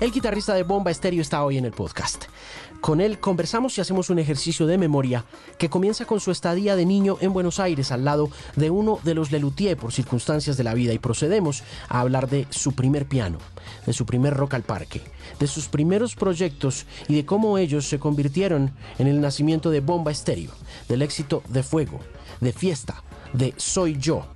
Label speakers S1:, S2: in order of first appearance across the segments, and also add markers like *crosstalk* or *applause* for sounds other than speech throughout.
S1: el guitarrista de Bomba Estéreo, está hoy en el podcast. Con él conversamos y hacemos un ejercicio de memoria que comienza con su estadía de niño en Buenos Aires al lado de uno de los Lelutier por circunstancias de la vida y procedemos a hablar de su primer piano, de su primer rock al parque, de sus primeros proyectos y de cómo ellos se convirtieron en el nacimiento de Bomba Estéreo, del éxito de Fuego, de Fiesta, de Soy Yo,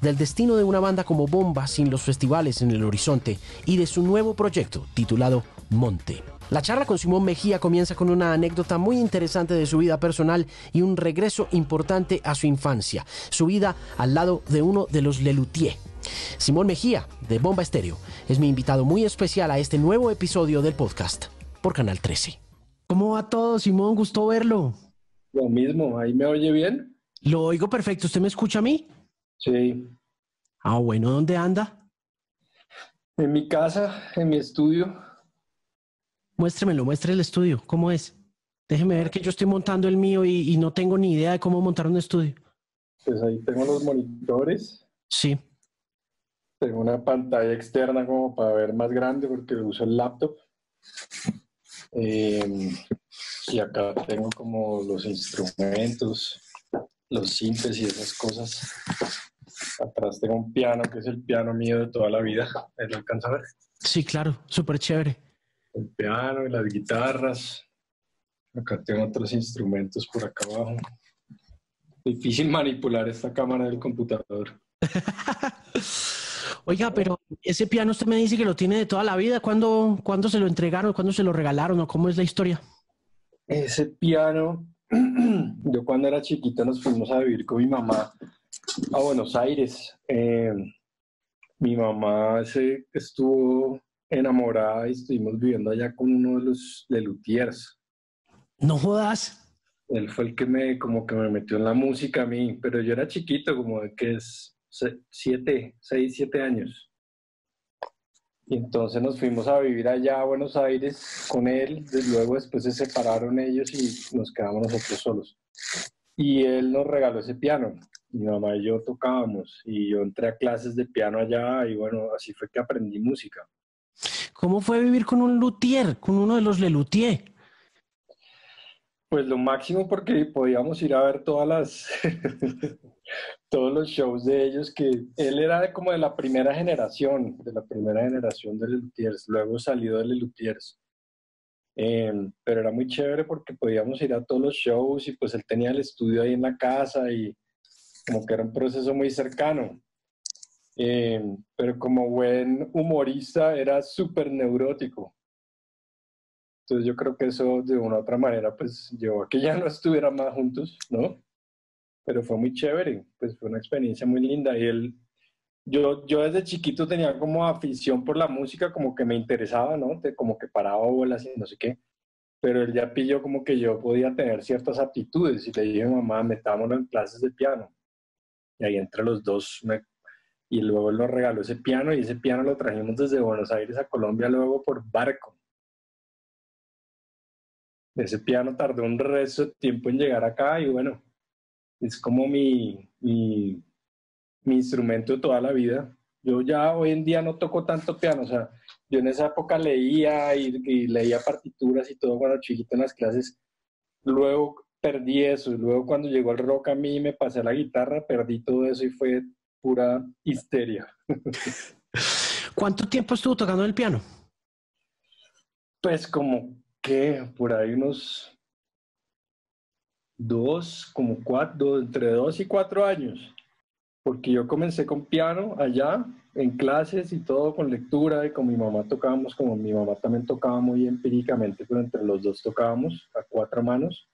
S1: del destino de una banda como Bomba sin los festivales en el horizonte y de su nuevo proyecto titulado Monte. La charla con Simón Mejía comienza con una anécdota muy interesante de su vida personal y un regreso importante a su infancia, su vida al lado de uno de los Lelutier. Simón Mejía, de Bomba Estéreo, es mi invitado muy especial a este nuevo episodio del podcast por Canal 13. ¿Cómo va todo, Simón? Gusto verlo.
S2: Lo mismo, ¿ahí me oye bien?
S1: Lo oigo perfecto. ¿Usted me escucha a mí?
S2: Sí.
S1: Ah, bueno, ¿dónde anda?
S2: En mi casa, en mi estudio.
S1: Muéstremelo, muestre el estudio. ¿Cómo es? Déjeme ver que yo estoy montando el mío y, no tengo ni idea de cómo montar un estudio.
S2: Pues ahí tengo los monitores.
S1: Sí.
S2: Tengo una pantalla externa como para ver más grande porque uso el laptop. Eh, y acá tengo como los instrumentos, los sintes y esas cosas. Atrás tengo un piano que es el piano mío de toda la vida. *laughs* ¿Lo alcanza a ver?
S1: Sí, claro, súper chévere
S2: el piano y las guitarras. Acá tengo otros instrumentos por acá abajo. Difícil manipular esta cámara del computador. *laughs*
S1: Oiga, pero ese piano usted me dice que lo tiene de toda la vida. ¿Cuándo, ¿Cuándo, se lo entregaron? ¿Cuándo se lo regalaron? ¿O cómo es la historia?
S2: Ese piano, *clears throat* yo cuando era chiquita nos fuimos a vivir con mi mamá a Buenos Aires. Eh, mi mamá se estuvo enamorada y estuvimos viviendo allá con uno de los Lelutiers.
S1: No jodas.
S2: Él fue el que me, como que me metió en la música a mí, pero yo era chiquito, como de que es siete, seis, siete años. Y entonces nos fuimos a vivir allá a Buenos Aires con él, luego después se separaron ellos y nos quedamos nosotros solos. Y él nos regaló ese piano. Mi mamá y yo tocábamos y yo entré a clases de piano allá y bueno, así fue que aprendí música.
S1: ¿Cómo fue vivir con un luthier, con uno de los Lelutier?
S2: Pues lo máximo porque podíamos ir a ver todas las *laughs* todos los shows de ellos que él era como de la primera generación, de la primera generación de Lelutiers, luego salió de Lelutiers. Em, pero era muy chévere porque podíamos ir a todos los shows y pues él tenía el estudio ahí en la casa y como que era un proceso muy cercano. Eh, pero como buen humorista era súper neurótico. Entonces yo creo que eso de una u otra manera pues llevó a que ya no estuvieran más juntos, ¿no? Pero fue muy chévere, pues fue una experiencia muy linda y él, yo, yo desde chiquito tenía como afición por la música, como que me interesaba, ¿no? como que paraba bolas y no sé qué, pero él ya pilló como que yo podía tener ciertas aptitudes y le dije, mamá, metámonos en clases de piano. Y ahí entre los dos me y luego él nos regaló ese piano y ese piano lo trajimos desde Buenos Aires a Colombia luego por barco. Ese piano tardó un resto de tiempo en llegar acá y bueno, es como mi, mi, instrumento de toda la vida. Yo ya hoy en día no toco tanto piano, o sea, yo en esa época leía y, y leía partituras y todo cuando chiquito en las clases. Luego perdí eso luego cuando llegó el rock a mí me pasé la guitarra, perdí todo eso y fue pura histeria. *laughs*
S1: ¿Cuánto tiempo estuvo tocando el piano?
S2: Pues como que por ahí unos dos, como cuatro, entre dos y cuatro años. Porque yo comencé con piano allá, en clases y todo, con lectura, y con mi mamá tocábamos, como mi mamá también tocaba muy empíricamente, pero entre los dos tocábamos a cuatro manos.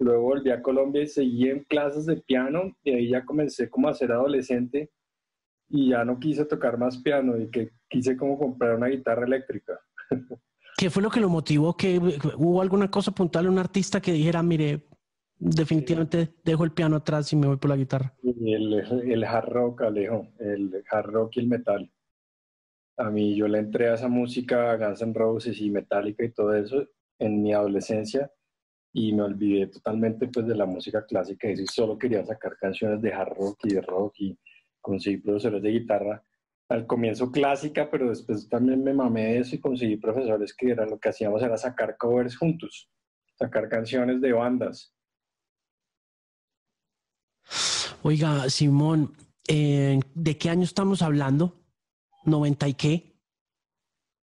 S2: Luego volví a Colombia y seguí en clases de piano y ahí ya comencé como a ser adolescente y ya no quise tocar más piano y que quise como comprar una guitarra eléctrica. *laughs*
S1: ¿Qué fue lo que lo motivó? ¿Que hubo alguna cosa puntual, un artista que dijera, mire, definitivamente dejo el piano atrás y me voy por la guitarra?
S2: El, el hard rock, Alejo, el hard rock y el metal. A mí yo le entré a esa música, Guns N' Roses y Metallica y todo eso en mi adolescencia y me olvidé totalmente pues de la música clásica y solo quería sacar canciones de hard rock y de rock y conseguir profesores de guitarra al comienzo clásica, pero después también me mamé de eso y conseguí profesores que era lo que hacíamos era sacar covers juntos, sacar canciones de bandas.
S1: Oiga, Simón, eh, ¿de qué año estamos hablando? ¿90 y qué?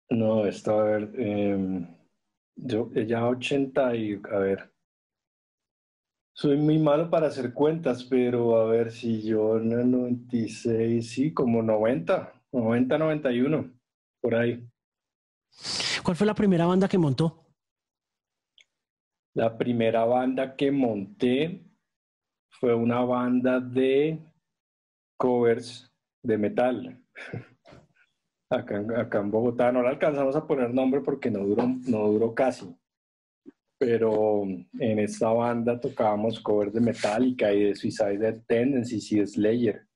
S2: No, esto, a ver, eh, yo ya 80 y, a ver, soy muy malo para hacer cuentas, pero a ver si yo en el 96, sí, como 90, 90, 91, por ahí.
S1: ¿Cuál fue la primera banda que montó?
S2: La primera banda que monté fue una banda de covers de metal. Acá, acá en Bogotá no la alcanzamos a poner nombre porque no duró, no duró casi pero en esta banda tocábamos covers de Metallica y de Suicide Tendencies y de Slayer.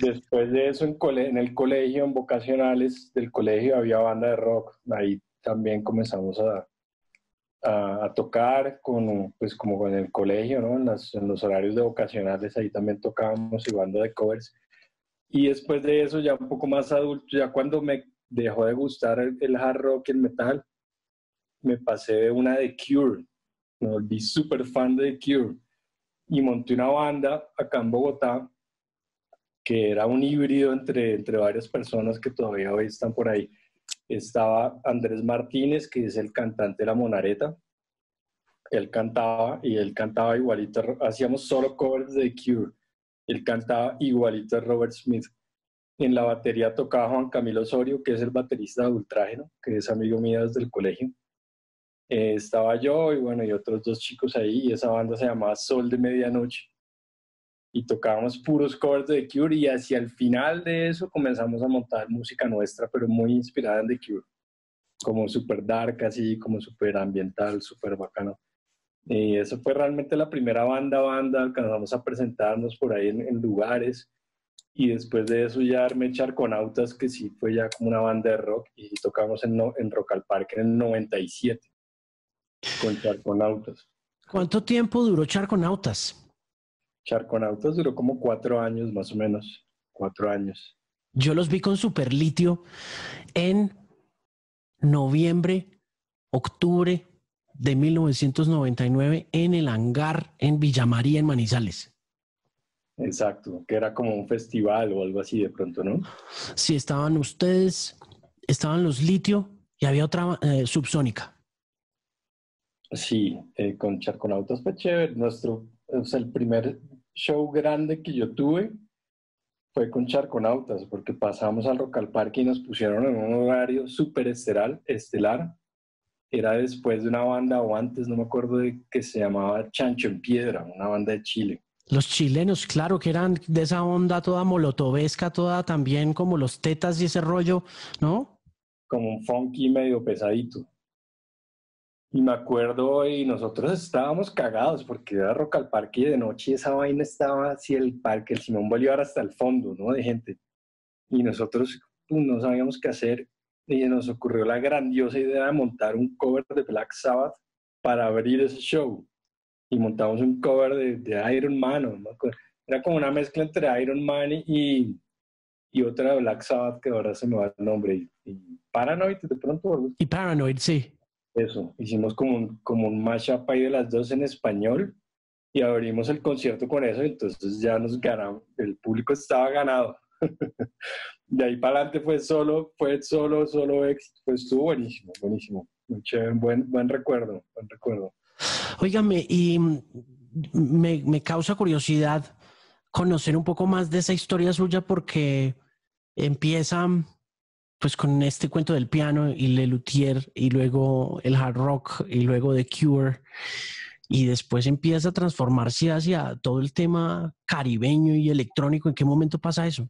S2: Después de eso, en, en, el colegio, en vocacionales del colegio, había banda de rock. Ahí también comenzamos a, a, tocar, con, pues como en el colegio, ¿no? En, en, los horarios de vocacionales, ahí también tocábamos y banda de covers. Y después de eso, ya un poco más adulto, ya cuando me dejó de gustar el, el hard rock y el metal, me pasé de una de Cure, me volví súper fan de Cure y monté una banda acá en Bogotá que era un híbrido entre, entre varias personas que todavía hoy están por ahí. Estaba Andrés Martínez, que es el cantante de La Monareta. Él cantaba y él cantaba igualito, hacíamos solo covers de Cure. Él cantaba igualito a Robert Smith. En la batería tocaba Juan Camilo Osorio, que es el baterista de Ultrágeno, que es amigo mío desde el colegio. Eh, estaba yo y bueno, y otros dos chicos ahí, y esa banda se llamaba Sol de Medianoche. Y tocábamos puros covers de The Cure y hacia el final de eso comenzamos a montar música nuestra, pero muy inspirada en The Cure. Como super dark, así, como super ambiental, super bacano. Y eso fue realmente la primera banda, banda, alcanzamos a presentarnos por ahí en, lugares. Y después de eso ya armé Charconautas, que sí fue ya como una banda de rock, y tocamos en, en Rock al Parque en el 97 con Charconautas.
S1: ¿Cuánto tiempo duró Charconautas?
S2: Charconautas duró como cuatro años, más o menos. Cuatro años.
S1: Yo los vi con Superlitio en noviembre, octubre de 1999 en el hangar en Villamaría, en Manizales.
S2: Exacto, que era como un festival o algo así de pronto, ¿no?
S1: Sí, estaban ustedes, estaban los Litio y había otra eh, subsónica.
S2: Sí, eh, con Charconautas fue chévere. Nuestro, el primer show grande que yo tuve fue con Charconautas, porque pasamos al Rock al Parque y nos pusieron en un horario súper estelar, estelar. Era después de una banda, o antes, no me acuerdo de que se llamaba Chancho en Piedra, una banda de Chile.
S1: Los chilenos, claro, que eran de esa onda toda molotovesca, toda también como los tetas y ese rollo, ¿no?
S2: Como un funky medio pesadito. Y me acuerdo, y nosotros estábamos cagados porque era Rock al Parque y de noche esa vaina estaba así el parque, el Simón Bolívar hasta el fondo, ¿no? De gente. Y nosotros pues, no sabíamos qué hacer y nos ocurrió la grandiosa idea de montar un cover de Black Sabbath para abrir ese show. Y montamos un cover de, de Iron Man, ¿no? Era como una mezcla entre Iron Man y, y otra de Black Sabbath que ahora se me va el nombre. Y, Paranoid, de pronto.
S1: Y Paranoid, sí.
S2: Eso, hicimos como un, como un mashup ahí de las dos en español y abrimos el concierto con eso, entonces ya nos ganamos, el público estaba ganado. *laughs* de ahí para adelante fue solo, fue solo, solo éxito, pues estuvo buenísimo, buenísimo, buen, buen recuerdo, buen recuerdo.
S1: Óigame, y me, me causa curiosidad conocer un poco más de esa historia suya porque empieza pues con este cuento del piano y Le Luthier y luego el hard rock y luego The Cure y después empieza a transformarse hacia todo el tema caribeño y electrónico. ¿En qué momento pasa eso?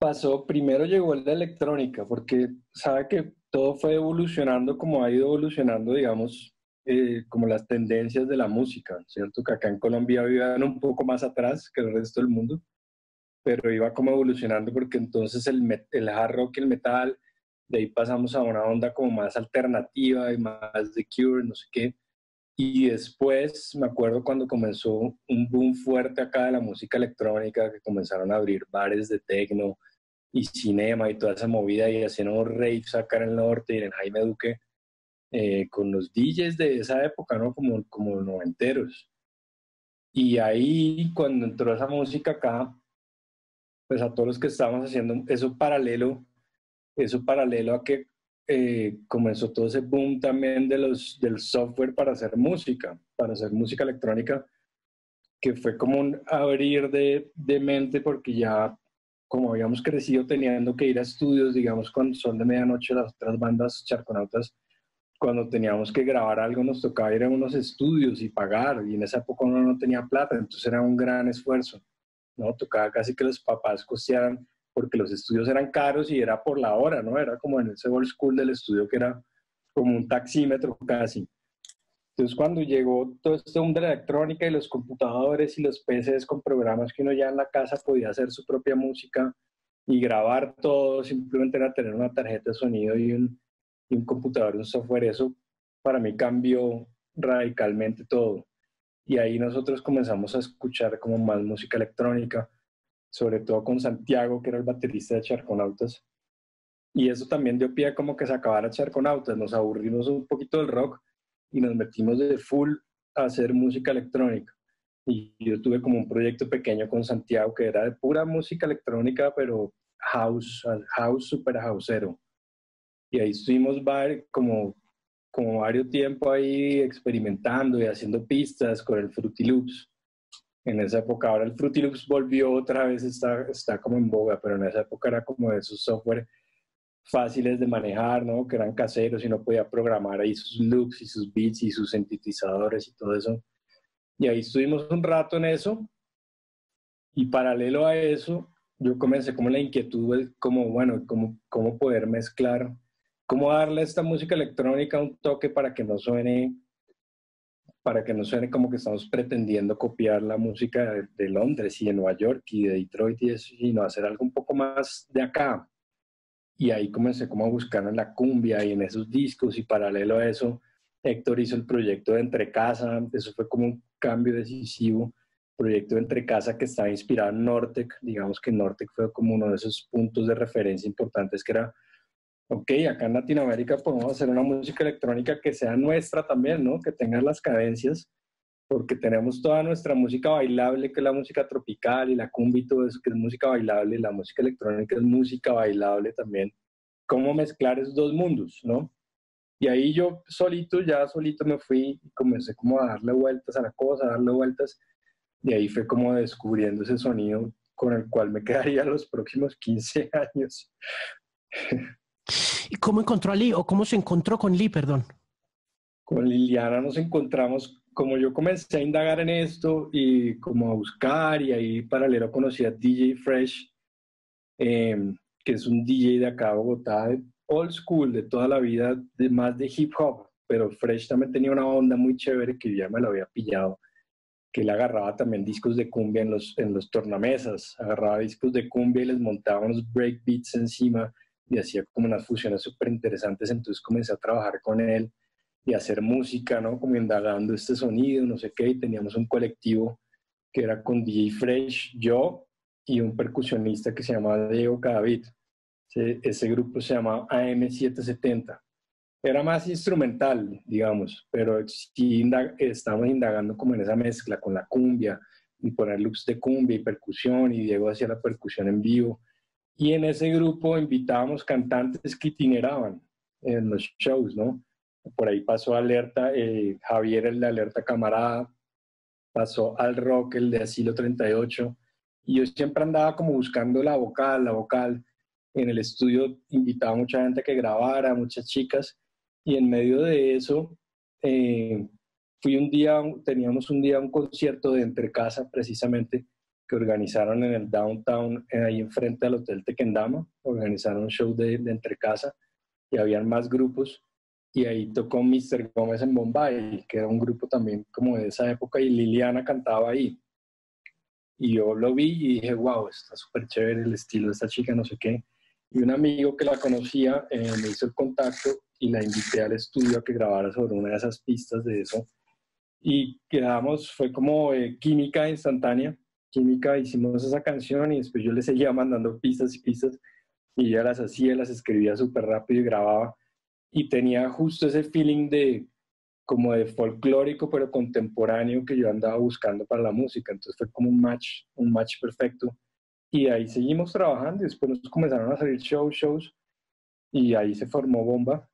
S2: Pasó, primero llegó el de electrónica, porque sabe que todo fue evolucionando como ha ido evolucionando, digamos, eh, como las tendencias de la música, ¿cierto? Que acá en Colombia vivían un poco más atrás que el resto del mundo pero iba como evolucionando porque entonces el, el hard rock y el metal, de ahí pasamos a una onda como más alternativa y más de Cure, no sé qué. Y después me acuerdo cuando comenzó un boom fuerte acá de la música electrónica, que comenzaron a abrir bares de techno y cinema y toda esa movida y hacían unos raves acá en el norte y en Jaime Duque eh, con los DJs de esa época, ¿no? Como, como noventeros. Y ahí, cuando entró esa música acá, pues a todos los que estábamos haciendo eso paralelo, eso paralelo a que eh, comenzó todo ese boom también de los, del software para hacer música, para hacer música electrónica, que fue como un abrir de, de mente porque ya como habíamos crecido teniendo que ir a estudios, digamos, cuando son de medianoche las otras bandas charconautas, cuando teníamos que grabar algo nos tocaba ir a unos estudios y pagar, y en esa época uno no tenía plata, entonces era un gran esfuerzo, ¿no? Tocaba casi que los papás costearan porque los estudios eran caros y era por la hora, ¿no? Era como en ese old school del estudio que era como un taxímetro casi. Entonces cuando llegó todo este mundo de la electrónica y los computadores y los PCs con programas que uno ya en la casa podía hacer su propia música y grabar todo, simplemente era tener una tarjeta de sonido y un, y un computador, un software, eso para mí cambió radicalmente todo. Y ahí nosotros comenzamos a escuchar como más música electrónica sobre todo con Santiago, que era el baterista de Charconautas. Y eso también dio pie a como que se acabara Charconautas, nos aburrimos un poquito del rock y nos metimos de full a hacer música electrónica. Y yo tuve como un proyecto pequeño con Santiago que era de pura música electrónica, pero house, house super houseero. Y ahí estuvimos como, como varios tiempo ahí experimentando y haciendo pistas con el Fruity Loops en esa época. Ahora el Fruity Loops volvió otra vez, está, está como en boga, pero en esa época era como de esos software fáciles de manejar, ¿no? Que eran caseros y no podía programar ahí sus loops y sus beats y sus sintetizadores y todo eso. Y ahí estuvimos un rato en eso. Y paralelo a eso, yo comencé como la inquietud como, bueno, cómo, cómo poder mezclar, cómo darle a esta música electrónica un toque para que no suene para que no suene como que estamos pretendiendo copiar la música de, Londres y de Nueva York y de Detroit y eso, sino hacer algo un poco más de acá. Y ahí comencé como a buscar en la cumbia y en esos discos y paralelo a eso, Héctor hizo el proyecto de Entre Casa, eso fue como un cambio decisivo, proyecto de Entre Casa que estaba inspirado en Nortec, digamos que Nortec fue como uno de esos puntos de referencia importantes que era ok, acá en Latinoamérica podemos hacer una música electrónica que sea nuestra también, ¿no? Que tenga las cadencias, porque tenemos toda nuestra música bailable, que es la música tropical y la cumbia y todo eso, que es música bailable, y la música electrónica es música bailable también. ¿Cómo mezclar esos dos mundos, no? Y ahí yo solito, ya solito me fui y comencé como a darle vueltas a la cosa, a darle vueltas, y ahí fue como descubriendo ese sonido con el cual me *laughs* quedaría los próximos 15 años.
S1: ¿Y cómo encontró a Lee o cómo se encontró con Lee, perdón?
S2: Con Liliana nos encontramos, como yo comencé a indagar en esto y como a buscar y ahí paralelo conocí a DJ Fresh, em, que es un DJ de acá de Bogotá, old school, de toda la vida, de más de hip hop, pero Fresh también tenía una onda muy chévere que ya me lo había pillado, que él agarraba también discos de cumbia en los, en los tornamesas, agarraba discos de cumbia y les montaba unos breakbeats encima y hacía como unas fusiones súper interesantes, entonces comencé a trabajar con él y hacer música, ¿no? Como indagando este sonido, no sé qué, y teníamos un colectivo que era con DJ Fresh, yo y un percusionista que se llamaba Diego Cadavid. Ese, grupo se llamaba AM770. Era más instrumental, digamos, pero sí estábamos indagando como en esa mezcla con la cumbia y poner loops de cumbia y percusión y Diego hacía la percusión en vivo y en ese grupo invitábamos cantantes que itineraban en los shows, ¿no? Por ahí pasó Alerta, eh, Javier el de Alerta Camarada, pasó Al Rock, el de Asilo 38, y yo siempre andaba como buscando la vocal, la vocal. En el estudio invitaba a mucha gente que grabara, muchas chicas, y en medio de eso eh, fui un día, teníamos un día un concierto de entre casa precisamente, que organizaron en el downtown, eh, ahí enfrente al Hotel Tequendama, organizaron un show de, de entre casa y habían más grupos y ahí tocó Mr. Gómez en Bombay, que era un grupo también como de esa época y Liliana cantaba ahí. Y yo lo vi y dije, wow, está súper chévere el estilo de esta chica, no sé qué. Y un amigo que la conocía eh, me hizo el contacto y la invité al estudio a que grabara sobre una de esas pistas de eso. y quedamos, fue como eh, química instantánea, química, hicimos esa canción y después yo le seguía mandando pistas y pistas y ya las hacía, las escribía súper rápido y grababa. Y tenía justo ese feeling de como de folclórico pero contemporáneo que yo andaba buscando para la música, entonces fue como un match, un match perfecto. Y ahí seguimos trabajando y después nos comenzaron a salir shows, shows y ahí se formó Bomba.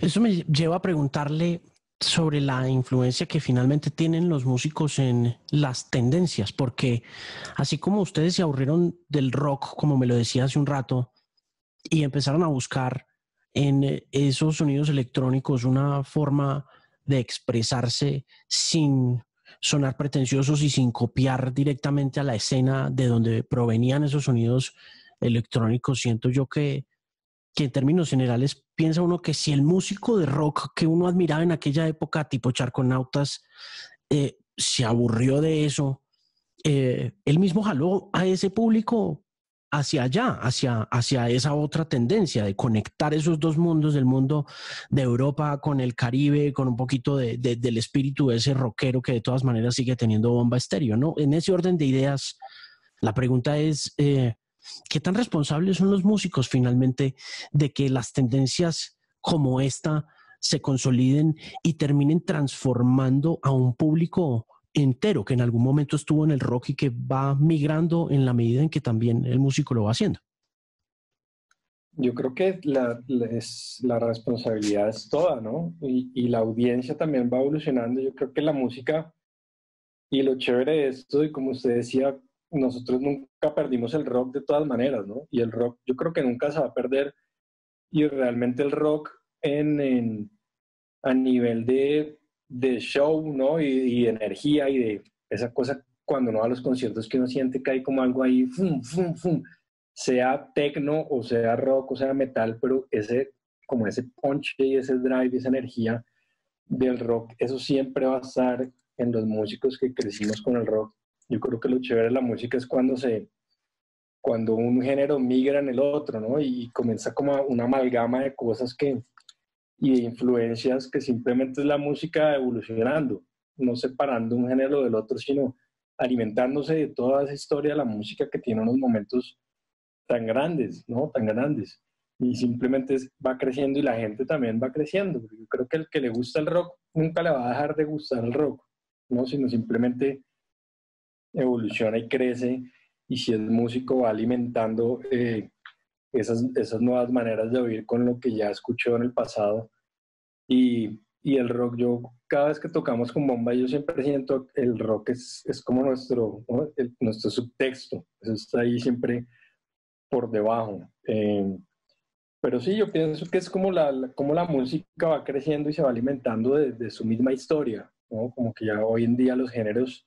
S1: Eso me lleva a preguntarle sobre la influencia que finalmente tienen los músicos en las tendencias, porque así como ustedes se aburrieron del rock, como me lo decía hace un rato, y empezaron a buscar en esos sonidos electrónicos una forma de expresarse sin sonar pretenciosos y sin copiar directamente a la escena de donde provenían esos sonidos electrónicos, siento yo que que en términos generales piensa uno que si el músico de rock que uno admiraba en aquella época, tipo Charconautas, eh, se aburrió de eso, eh, él mismo jaló a ese público hacia allá, hacia, hacia esa otra tendencia de conectar esos dos mundos, del mundo de Europa con el Caribe, con un poquito de, del espíritu de ese rockero que de todas maneras sigue teniendo bomba estéreo, ¿no? En ese orden de ideas, la pregunta es, eh, ¿Qué tan responsables son los músicos finalmente de que las tendencias como esta se consoliden y terminen transformando a un público entero que en algún momento estuvo en el rock y que va migrando en la medida en que también el músico lo va haciendo?
S2: Yo creo que la, responsabilidad es toda, ¿no? Y, y, la audiencia también va evolucionando. Yo creo que la música y lo chévere de esto, y como usted decía, nosotros nunca perdimos el rock de todas maneras, ¿no? Y el rock yo creo que nunca se va a perder y realmente el rock en, a nivel de, de show, ¿no? Y, energía y de esa cosa cuando uno va a los conciertos que uno siente que hay como algo ahí, fum, fum, fum, sea tecno o sea rock o sea metal, pero ese, como ese punch y ese drive, esa energía del rock, eso siempre va a estar en los músicos que crecimos con el rock yo creo que lo chévere de la música es cuando se cuando un género migra en el otro, ¿no? Y comienza como una amalgama de cosas que y de influencias que simplemente es la música evolucionando, no separando un género del otro, sino alimentándose de toda esa historia de la música que tiene unos momentos tan grandes, ¿no? Tan grandes. Y simplemente va creciendo y la gente también va creciendo. Yo creo que el que le gusta el rock nunca le va a dejar de gustar el rock, ¿no? Sino simplemente evoluciona y crece y si es músico va alimentando eh, esas, esas nuevas maneras de oír con lo que ya escuchó en el pasado. Y, y, el rock, yo cada vez que tocamos con bomba, yo siempre siento el rock es, es como nuestro, nuestro subtexto, está ahí siempre por debajo. Eh, pero sí, yo pienso que es como la, como la música va creciendo y se va alimentando de su misma historia, ¿no? Como que ya hoy en día los géneros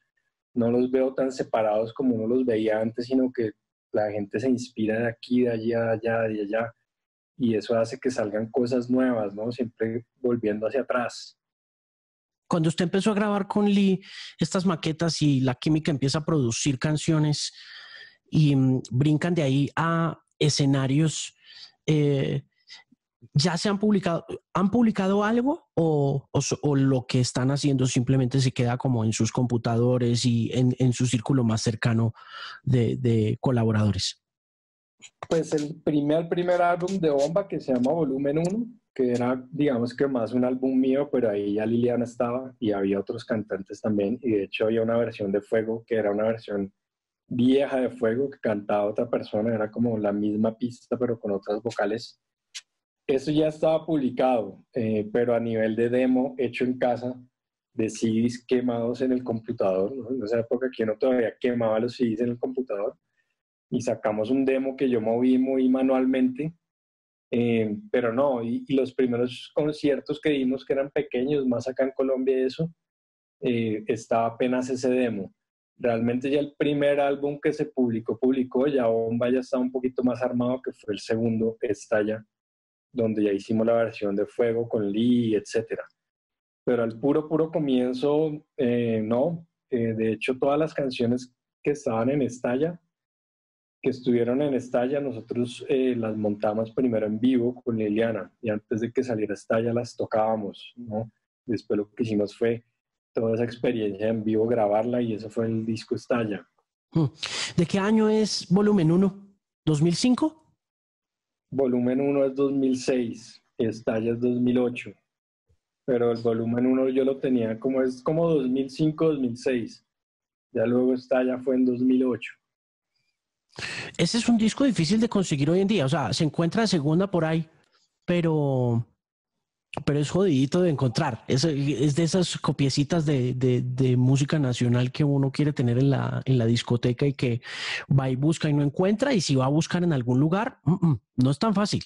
S2: no los veo tan separados como uno los veía antes, sino que la gente se inspira de aquí, de allá, de allá, de allá, y eso hace que salgan cosas nuevas, ¿no? Siempre volviendo hacia atrás.
S1: Cuando usted empezó a grabar con Lee estas maquetas y la química empieza a producir canciones y mm, brincan de ahí a escenarios, eh, ¿Ya se han publicado, han publicado algo o, o, lo que están haciendo simplemente se queda como en sus computadores y en, en su círculo más cercano de, de, colaboradores?
S2: Pues el primer, primer álbum de Bomba que se llama Volumen 1, que era digamos que más un álbum mío, pero ahí ya Liliana estaba y había otros cantantes también. Y de hecho había una versión de Fuego que era una versión vieja de Fuego que cantaba otra persona, era como la misma pista pero con otras vocales eso ya estaba publicado, eh, pero a nivel de demo hecho en casa, de CDs quemados en el computador. ¿no? En esa época que uno todavía quemaba los CDs en el computador. Y sacamos un demo que yo moví muy manualmente. Eh, pero no, y, los primeros conciertos que dimos, que eran pequeños, más acá en Colombia, eso, eh, estaba apenas ese demo. Realmente ya el primer álbum que se publicó, publicó, ya Bomba ya estaba un poquito más armado, que fue el segundo, Estalla, donde ya hicimos la versión de Fuego con Lee, etc. Pero al puro, puro comienzo, eh, no. Eh, de hecho, todas las canciones que estaban en Estalla, que estuvieron en Estalla, nosotros eh, las montamos primero en vivo con Liliana y antes de que saliera Estalla las tocábamos, ¿no? Después lo que hicimos fue toda esa experiencia en vivo, grabarla y eso fue el disco Estalla.
S1: Hmm. ¿De qué año es Volumen 1? ¿2005?
S2: Volumen 1 es 2006, Estalla es 2008, pero el volumen 1 yo lo tenía como es como 2005, 2006. Ya luego Estalla fue en 2008.
S1: Ese es un disco difícil de conseguir hoy en día, o sea, se encuentra en segunda por ahí, pero pero es jodidito de encontrar. Es, es de esas copiecitas de, de, música nacional que uno quiere tener en la, en la discoteca y que va y busca y no encuentra. Y si va a buscar en algún lugar, no es tan fácil.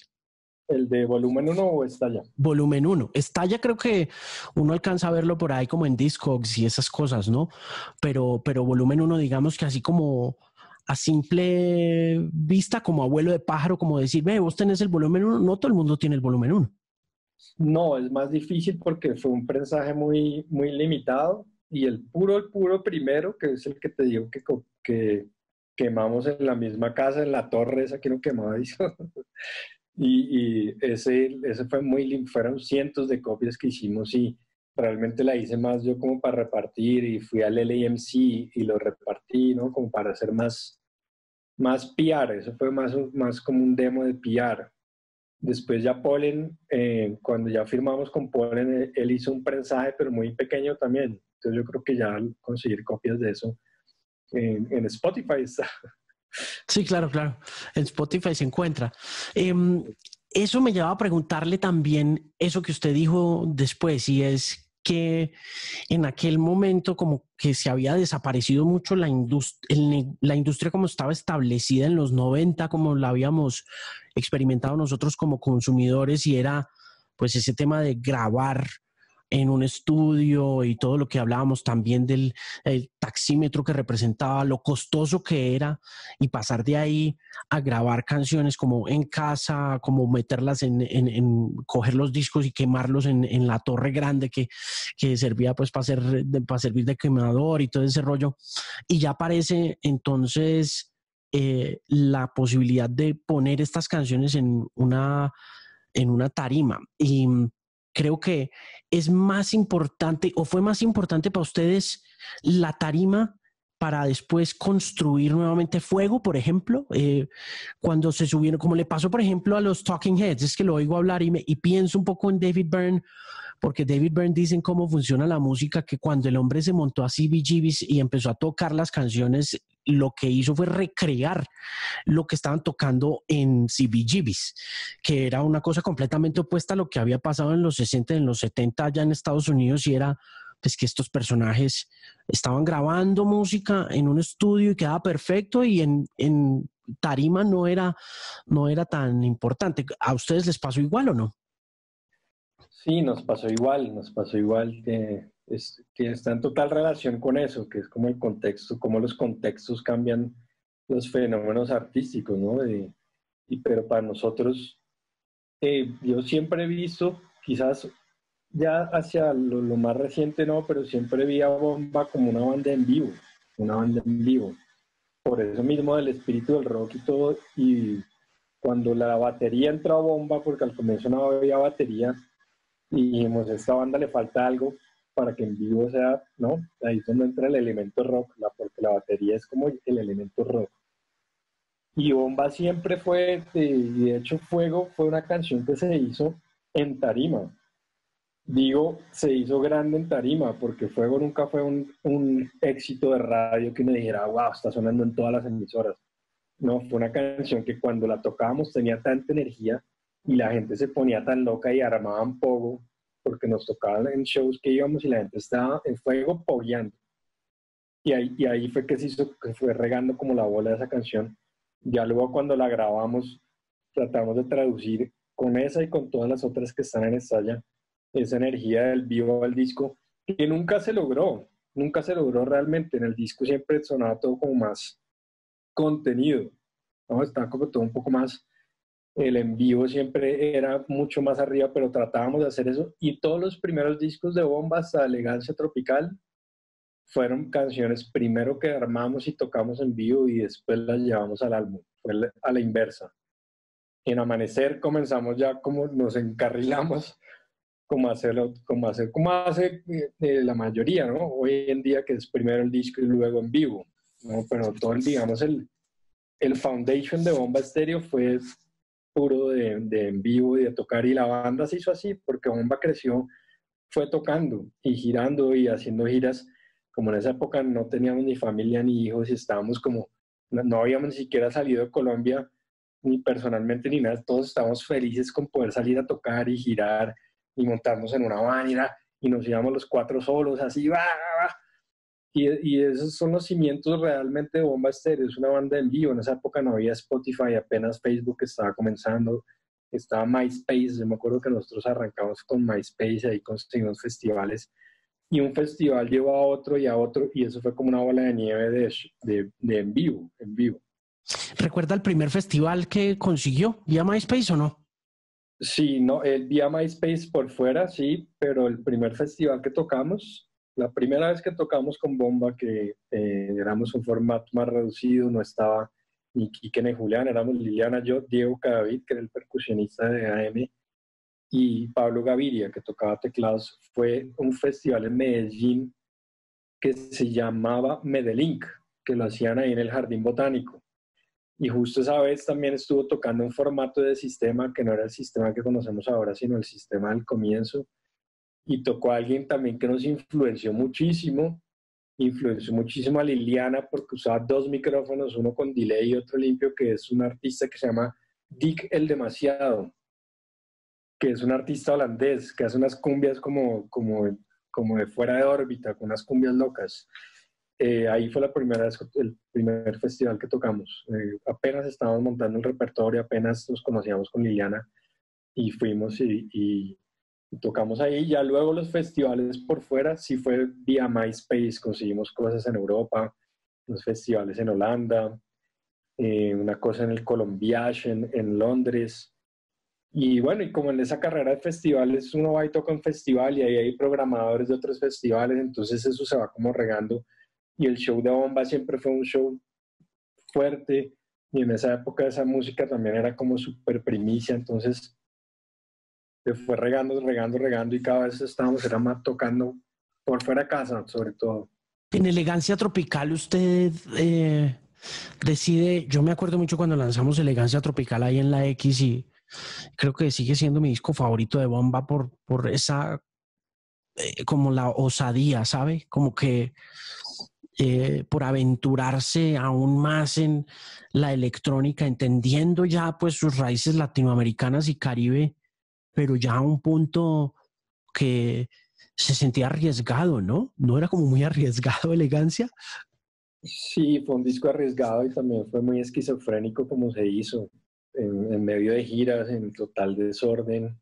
S2: ¿El de volumen 1 o estalla?
S1: Volumen 1. Estalla creo que uno alcanza a verlo por ahí como en Discogs y esas cosas, ¿no? Pero, pero volumen 1, digamos que así como a simple vista, como abuelo de pájaro, como decir, ve, vos tenés el volumen 1, no todo el mundo tiene el volumen 1.
S2: No, es más difícil porque fue un prensaje muy, muy limitado y el puro, el puro primero, que es el que te digo que, que quemamos en la misma casa, en la torre esa que no quemaba, *laughs* y, y ese, ese fue muy, fueron cientos de copias que hicimos y realmente la hice más yo como para repartir y fui al LAMC y lo repartí, ¿no? Como para hacer más, más PR, eso fue más, más como un demo de PR. Después ya Polen, eh, cuando ya firmamos con Polen, eh, él hizo un prensaje, pero muy pequeño también. Entonces yo creo que ya conseguir copias de eso en, Spotify está.
S1: Sí, claro, claro. En Spotify se encuentra. Em, eso me lleva a preguntarle también eso que usted dijo después, y es que en aquel momento como que se había desaparecido mucho la, la industria como estaba establecida en los 90, como la habíamos experimentado nosotros como consumidores y era pues ese tema de grabar en un estudio y todo lo que hablábamos también del taxímetro que representaba, lo costoso que era y pasar de ahí a grabar canciones como en casa, como meterlas en, coger los discos y quemarlos en, en la torre grande que, que servía pues para, ser, para servir de quemador y todo ese rollo. Y ya aparece entonces eh, la posibilidad de poner estas canciones en una, en una tarima. Y creo que es más importante o fue más importante para ustedes la tarima para después construir nuevamente fuego, por ejemplo, eh, cuando se subieron, como le pasó, por ejemplo, a los Talking Heads, es que lo oigo hablar y, y pienso un poco en David Byrne porque David Byrne dicen cómo funciona la música, que cuando el hombre se montó a CBGBs y empezó a tocar las canciones, lo que hizo fue recrear lo que estaban tocando en CBGBs, que era una cosa completamente opuesta a lo que había pasado en los 60, en los 70 allá en Estados Unidos y era pues que estos personajes estaban grabando música en un estudio y quedaba perfecto y en, en tarima no era, no era tan importante. ¿A ustedes les pasó igual o no?
S2: Sí, nos pasó igual, nos pasó igual que, es, está en total relación con eso, que es como el contexto, cómo los contextos cambian los fenómenos artísticos, ¿no? y, pero para nosotros, eh, yo siempre he visto, quizás ya hacia lo, lo, más reciente no, pero siempre vi a Bomba como una banda en vivo, una banda en vivo. Por eso mismo del espíritu del rock y todo, y cuando la batería entró a Bomba, porque al comienzo no había batería, y dijimos, esta banda le falta algo para que en vivo sea, ¿no? Ahí es donde entra el elemento rock, porque la batería es como el elemento rock. Y Bomba siempre fue, y de hecho Fuego fue una canción que se hizo en tarima. Digo, se hizo grande en tarima, porque Fuego nunca fue un, un éxito de radio que me dijera, wow, está sonando en todas las emisoras. No, fue una canción que cuando la tocábamos tenía tanta energía y la gente se ponía tan loca y armaban pogo porque nos tocaban en shows que íbamos y la gente estaba en fuego pogueando. Y ahí, y ahí fue que se hizo, que fue regando como la bola de esa canción. Ya luego cuando la grabamos, tratamos de traducir con esa y con todas las otras que están en estalla, esa energía del vivo al disco, que nunca se logró, nunca se logró realmente. En el disco siempre sonaba todo como más contenido, ¿no? Estaba como todo un poco más el en vivo siempre era mucho más arriba, pero tratábamos de hacer eso. Y todos los primeros discos de Bomba hasta Elegancia Tropical fueron canciones primero que armamos y tocamos en vivo y después las llevamos al álbum. Fue a la inversa. En Amanecer comenzamos ya como nos encarrilamos como hacerlo, como hacer, como hace eh, la mayoría, ¿no? Hoy en día que es primero el disco y luego en vivo, ¿no? Pero todo digamos, el, el foundation de Bomba Estéreo fue puro de, de, en vivo y de tocar y la banda se hizo así porque Bomba creció, fue tocando y girando y haciendo giras, como en esa época no teníamos ni familia ni hijos y estábamos como, no, no habíamos ni siquiera salido de Colombia, ni personalmente ni nada, todos estábamos felices con poder salir a tocar y girar y montarnos en una van y nos íbamos los cuatro solos, así, va, Y, y, esos son los cimientos realmente de Bomba Estéreo, es una banda en vivo, en esa época no había Spotify, apenas Facebook estaba comenzando, estaba MySpace, yo me acuerdo que nosotros arrancamos con MySpace, ahí conseguimos festivales, y un festival llevó a otro y a otro, y eso fue como una bola de nieve de, de, de en vivo, en vivo.
S1: ¿Recuerda el primer festival que consiguió? ¿Vía MySpace o no?
S2: Sí, no, el vía MySpace por fuera, sí, pero el primer festival que tocamos, la primera vez que tocamos con Bomba, que eh, éramos un formato más reducido, no estaba ni Kike ni Julián, éramos Liliana, yo, Diego Cadavid, que era el percusionista de AM, y Pablo Gaviria, que tocaba teclados, fue un festival en Medellín que se llamaba Medellín, que lo hacían ahí en el Jardín Botánico. Y justo esa vez también estuvo tocando un formato de sistema que no era el sistema que conocemos ahora, sino el sistema del comienzo. Y tocó a alguien también que nos influenció muchísimo. Influenció muchísimo a Liliana porque usaba dos micrófonos, uno con delay y otro limpio, que es un artista que se llama Dick el Demasiado, que es un artista holandés que hace unas cumbias como, como, como de fuera de órbita, con unas cumbias locas. Eh, ahí fue la primera vez, el primer festival que tocamos. Eh, apenas estábamos montando el repertorio, apenas nos conocíamos con Liliana y fuimos y, y, tocamos ahí. Ya luego los festivales por fuera, sí fue vía MySpace, conseguimos cosas en Europa, los festivales en Holanda, eh, una cosa en el Colombiage, en, en Londres. Y bueno, y como en esa carrera de festivales uno va y toca un festival y ahí hay programadores de otros festivales, entonces eso se va como regando y el show de Bomba siempre fue un show fuerte y en esa época esa música también era como súper primicia, entonces fue regando, regando, regando y cada vez estábamos era más tocando por fuera de casa, sobre todo.
S1: En Elegancia Tropical usted eh, decide, yo me acuerdo mucho cuando lanzamos Elegancia Tropical ahí en la X y creo que sigue siendo mi disco favorito de Bomba por, por esa, eh, como la osadía, ¿sabe? Como que eh, por aventurarse aún más en la electrónica, entendiendo ya pues sus raíces latinoamericanas y caribe, pero ya a un punto que se sentía arriesgado, ¿no? No era como muy *laughs* arriesgado elegancia.
S2: Sí, fue un disco arriesgado y también fue muy esquizofrénico como se hizo, en, medio de giras, en total desorden.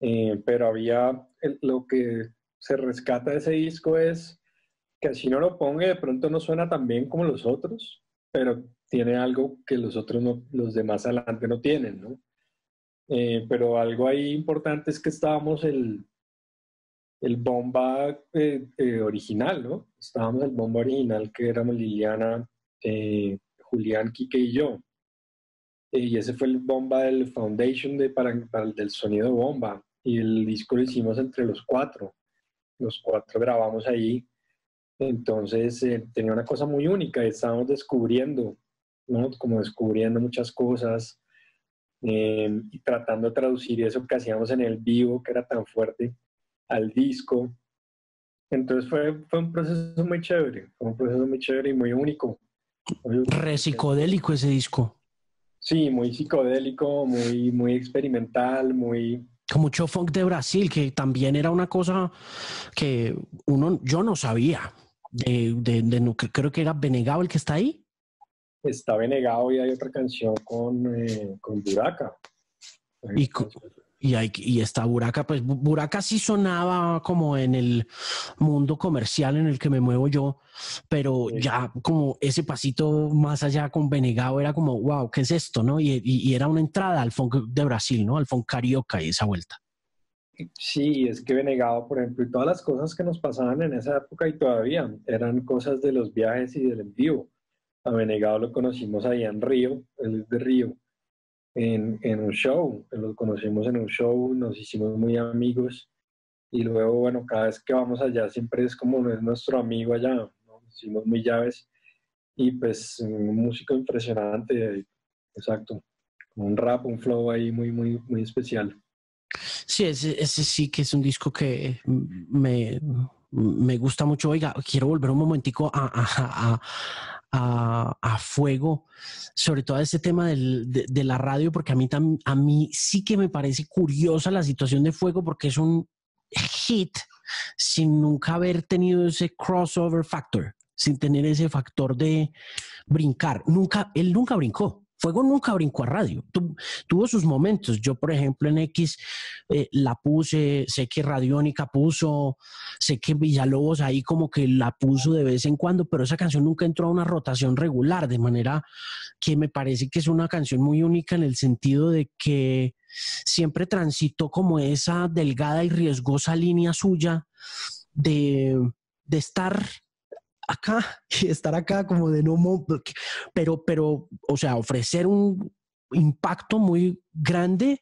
S2: Eh, pero había, lo que se rescata de ese disco es que así no lo ponga, de pronto no suena tan bien como los otros, pero tiene algo que los otros, no, los demás adelante no tienen, ¿no? Eh, pero algo ahí importante es que estábamos el, el bomba eh, eh, original, ¿no? Estábamos el bomba original que éramos Liliana, Julián, Quique y yo. y ese fue el bomba del Foundation de, para, para el del sonido bomba. Y el disco lo hicimos entre los cuatro. Los cuatro grabamos ahí entonces eh, tenía una cosa muy única, estábamos descubriendo, ¿no? Como descubriendo muchas cosas eh, y tratando de traducir eso que hacíamos en el vivo, que era tan fuerte, al disco. Entonces fue, fue un proceso muy chévere, fue un proceso muy chévere y muy único.
S1: Re psicodélico ese disco.
S2: Sí, muy psicodélico, muy, muy experimental, muy,
S1: con mucho funk de Brasil, que también era una cosa que uno, yo no sabía de, de, creo que era Benegao el que está ahí.
S2: Está Benegao y hay otra canción con, eh, con Buraca.
S1: Y, y, hay, y está Buraca, pues Buraca sí sonaba como en el mundo comercial en el que me muevo yo, pero ya como ese pasito más allá con Benegao era como, wow, ¿qué es esto? ¿no? Y, y, y era una entrada al funk de Brasil, ¿no? Al funk carioca y esa vuelta.
S2: Sí, es que Venegado, por ejemplo, y todas las cosas que nos pasaban en esa época y todavía eran cosas de los viajes y del en vivo. A Venegado lo conocimos allá en Río, él es de Río. en, en un show, los conocimos en un show, nos hicimos muy amigos y luego, bueno, cada vez que vamos allá siempre es como es nuestro amigo allá, ¿no? hicimos muy llaves y pues un músico impresionante, exacto, un rap, un flow ahí muy, muy, muy especial.
S1: Sí, ese, ese sí que es un disco que me, me gusta mucho. Oiga, quiero volver un momentico a, a, Fuego, sobre todo a este tema de, la radio, porque a mí, a mí sí que me parece curiosa la situación de Fuego, porque es un hit sin nunca haber tenido ese crossover factor, sin tener ese factor de brincar. Nunca, él nunca brincó. Fuego nunca brincó a radio. tuvo sus momentos. Yo, por ejemplo, en X eh, la puse, sé que Radiónica puso, sé que Villalobos ahí como que la puso de vez en cuando, pero esa canción nunca entró a una rotación regular, de manera que me parece que es una canción muy única en el sentido de que siempre transitó como esa delgada y riesgosa línea suya de, de estar acá *laughs* y estar acá como de no, pero, pero, o sea, ofrecer un impacto muy grande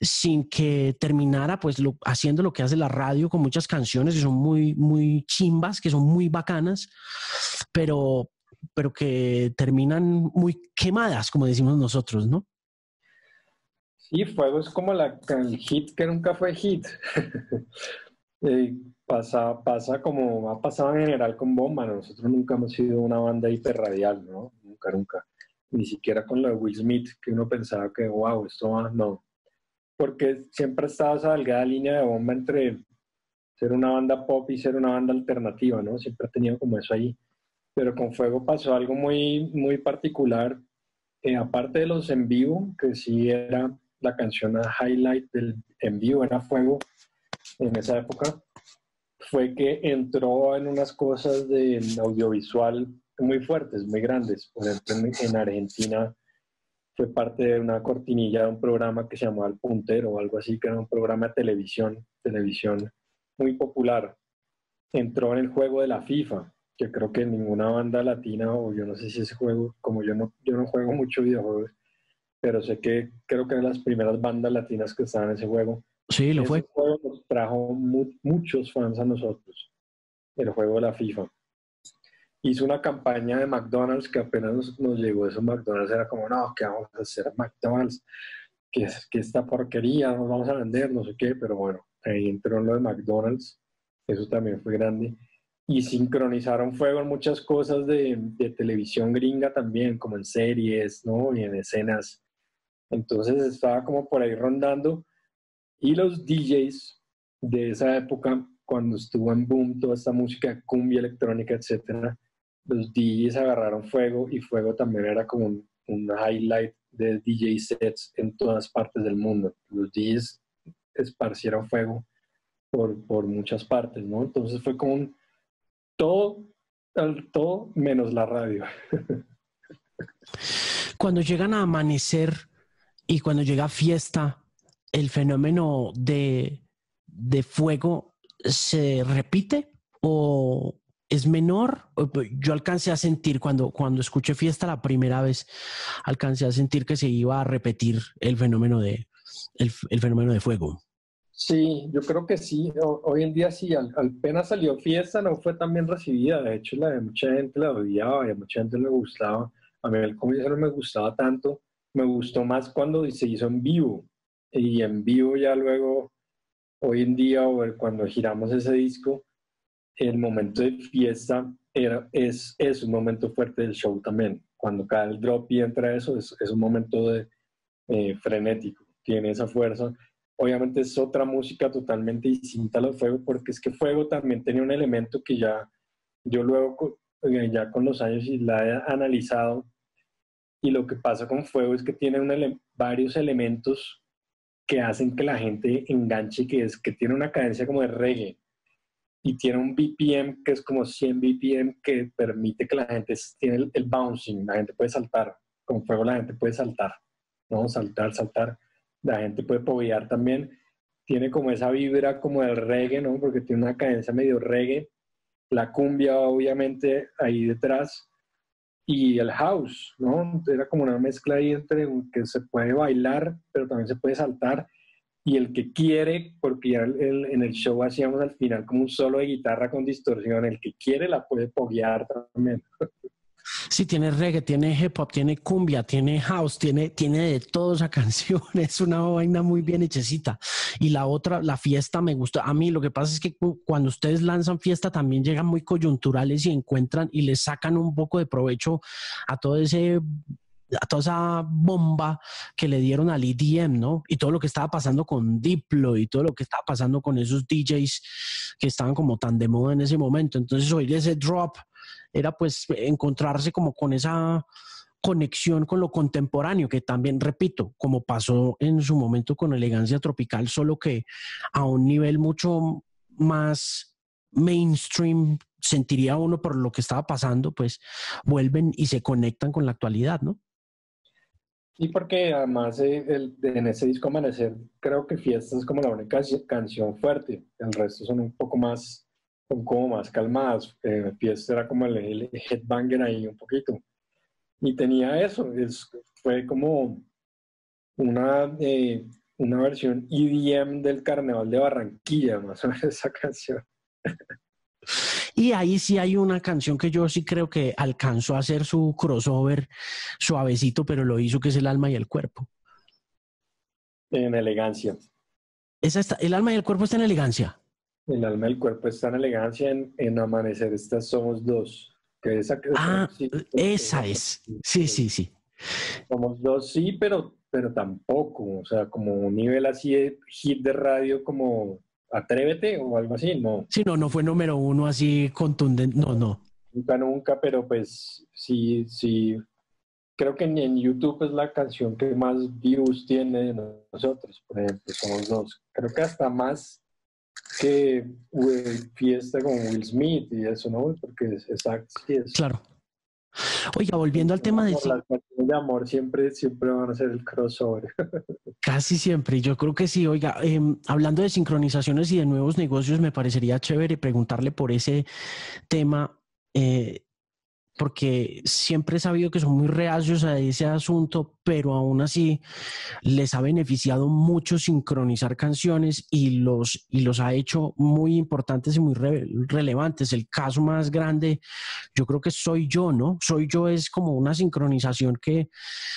S1: sin que terminara pues haciendo lo que hace la radio con muchas canciones que son muy, muy chimbas, que son muy bacanas, pero, pero que terminan muy quemadas, como decimos nosotros, ¿no?
S2: Sí, Fuego es como la, el hit que nunca fue hit. *laughs* Eh, pasa, pasa como ha pasado en general con Bomba. Nosotros nunca hemos sido una banda hiperradial, ¿no? Nunca, nunca. Ni siquiera con la de Will Smith, que uno pensaba que, wow, esto va, no. Porque siempre ha estado esa delgada línea de Bomba entre ser una banda pop y ser una banda alternativa, ¿no? Siempre ha tenido como eso ahí. Pero con Fuego pasó algo muy, muy particular. Eh, aparte de los en vivo, que sí era la canción a highlight del en vivo, era Fuego en esa época fue que entró en unas cosas de audiovisual muy fuertes, muy grandes. Por ejemplo, en, Argentina fue parte de una cortinilla de un programa que se llamaba El Puntero o algo así, que era un programa de televisión, televisión muy popular. Entró en el juego de la FIFA, que creo que ninguna banda latina, o yo no sé si ese juego, como yo no, yo no juego mucho videojuegos, pero sé que creo que eran las primeras bandas latinas que estaban en ese juego.
S1: Sí, lo fue.
S2: juego nos trajo muchos fans a nosotros, el juego de la FIFA. Hizo una campaña de McDonald's que apenas nos, llegó eso. McDonald's era como, no, ¿qué vamos a hacer McDonald's? Que, que esta porquería, nos vamos a vender, no sé qué, pero bueno, ahí entró en lo de McDonald's, eso también fue grande. Y sincronizaron fuego en muchas cosas de, de televisión gringa también, como en series, ¿no? Y en escenas. Entonces estaba como por ahí rondando y los DJs de esa época, cuando estuvo en boom toda esta música, cumbia electrónica, etcétera, los DJs agarraron fuego y fuego también era como un, highlight de DJ sets en todas partes del mundo. Los DJs esparcieron fuego por, por muchas partes, ¿no? Entonces fue como un todo, todo menos la radio. *laughs*
S1: Cuando llegan a amanecer y cuando llega fiesta, el fenómeno de, fuego se repite o es menor. Pues, yo alcancé a sentir cuando, cuando escuché fiesta la primera vez, alcancé a sentir que se iba a repetir el fenómeno de, el, fenómeno de fuego.
S2: Sí, yo creo que sí. hoy en día sí, al, apenas salió fiesta no fue tan bien recibida. De hecho, la de mucha gente la odiaba y a mucha gente le gustaba. A mí el comienzo no me gustaba tanto. Me gustó más cuando se hizo en vivo y en vivo ya luego, hoy en día, o cuando giramos ese disco, el momento de fiesta era, es, es un momento fuerte del show también. Cuando cae el drop y entra eso, es, es un momento de, eh, frenético, tiene esa fuerza. Obviamente es otra música totalmente distinta a los Fuego, porque es que Fuego también tenía un elemento que ya yo luego, eh, ya con los años y la he analizado, y lo que pasa con Fuego es que tiene un varios elementos que hacen que la gente enganche, que es que tiene una cadencia como de reggae y tiene un BPM que es como 100 BPM que permite que la gente tiene el, bouncing, la gente puede saltar, con fuego la gente puede saltar, ¿no? Saltar, saltar, la gente puede poguear también, tiene como esa vibra como del reggae, ¿no? Porque tiene una cadencia medio reggae, la cumbia obviamente ahí detrás y el house, ¿no? Era como una mezcla ahí entre que se puede bailar, pero también se puede saltar. Y el que quiere, porque ya en el show hacíamos al final como un solo de guitarra con distorsión, el que quiere la puede poguear también. *laughs*
S1: Sí, tiene reggae, tiene hip hop, tiene cumbia, tiene house, tiene, tiene de todo esa *laughs* canción. Es una vaina muy bien hechecita. Y la otra, la fiesta me gusta. A mí lo que pasa es que cuando ustedes lanzan fiesta también llegan muy coyunturales y encuentran y les sacan un poco de provecho a todo ese a toda esa bomba que le dieron al EDM, ¿no? Y todo lo que estaba pasando con Diplo y todo lo que estaba pasando con esos DJs que estaban como tan de moda en ese momento. Entonces oír ese drop era pues encontrarse como con esa conexión con lo contemporáneo, que también, repito, como pasó en su momento con Elegancia Tropical, solo que a un nivel mucho más mainstream, sentiría uno por lo que estaba pasando, pues vuelven y se conectan con la actualidad, ¿no?
S2: Sí, porque además eh, en ese disco Amanecer creo que Fiesta es como la única canción fuerte, el resto son un poco más como más calmadas. Eh, Fiesta era como el, headbanger ahí un poquito. Y tenía eso, es, fue como una, eh, una versión EDM del Carnaval de Barranquilla, *laughs* más o menos esa canción.
S1: Y ahí sí hay una canción que yo sí creo que alcanzó a hacer su crossover suavecito, pero lo hizo, que es El alma y el cuerpo.
S2: En elegancia.
S1: Esa está, el alma y el cuerpo está en elegancia.
S2: El alma y el cuerpo está en elegancia, en, amanecer estas somos dos. Que esa,
S1: ah, esa es. Sí, sí, sí.
S2: Somos dos, sí, pero, pero tampoco. O sea, como un nivel así de hit de radio como Atrévete o algo así, no.
S1: Sí, no, no fue número uno así contundente, no, no.
S2: Nunca, nunca, pero pues sí, sí. Creo que en YouTube es la canción que más views tiene de nosotros, por ejemplo, somos dos. Creo que hasta más que fiesta con Will Smith y eso, ¿no? Porque es exacto, sí es.
S1: Claro. Oiga, volviendo al tema de... Las
S2: canciones de amor siempre, siempre van a ser el crossover. *laughs*
S1: Casi siempre, yo creo que sí. Oiga, em, hablando de sincronizaciones y de nuevos negocios, me parecería chévere preguntarle por ese tema. Eh, porque siempre he sabido que son muy reacios a ese asunto, pero aún así les ha beneficiado mucho sincronizar canciones y los, y los ha hecho muy importantes y muy relevantes. El caso más grande, yo creo que soy yo, ¿no? Soy yo es como una sincronización que,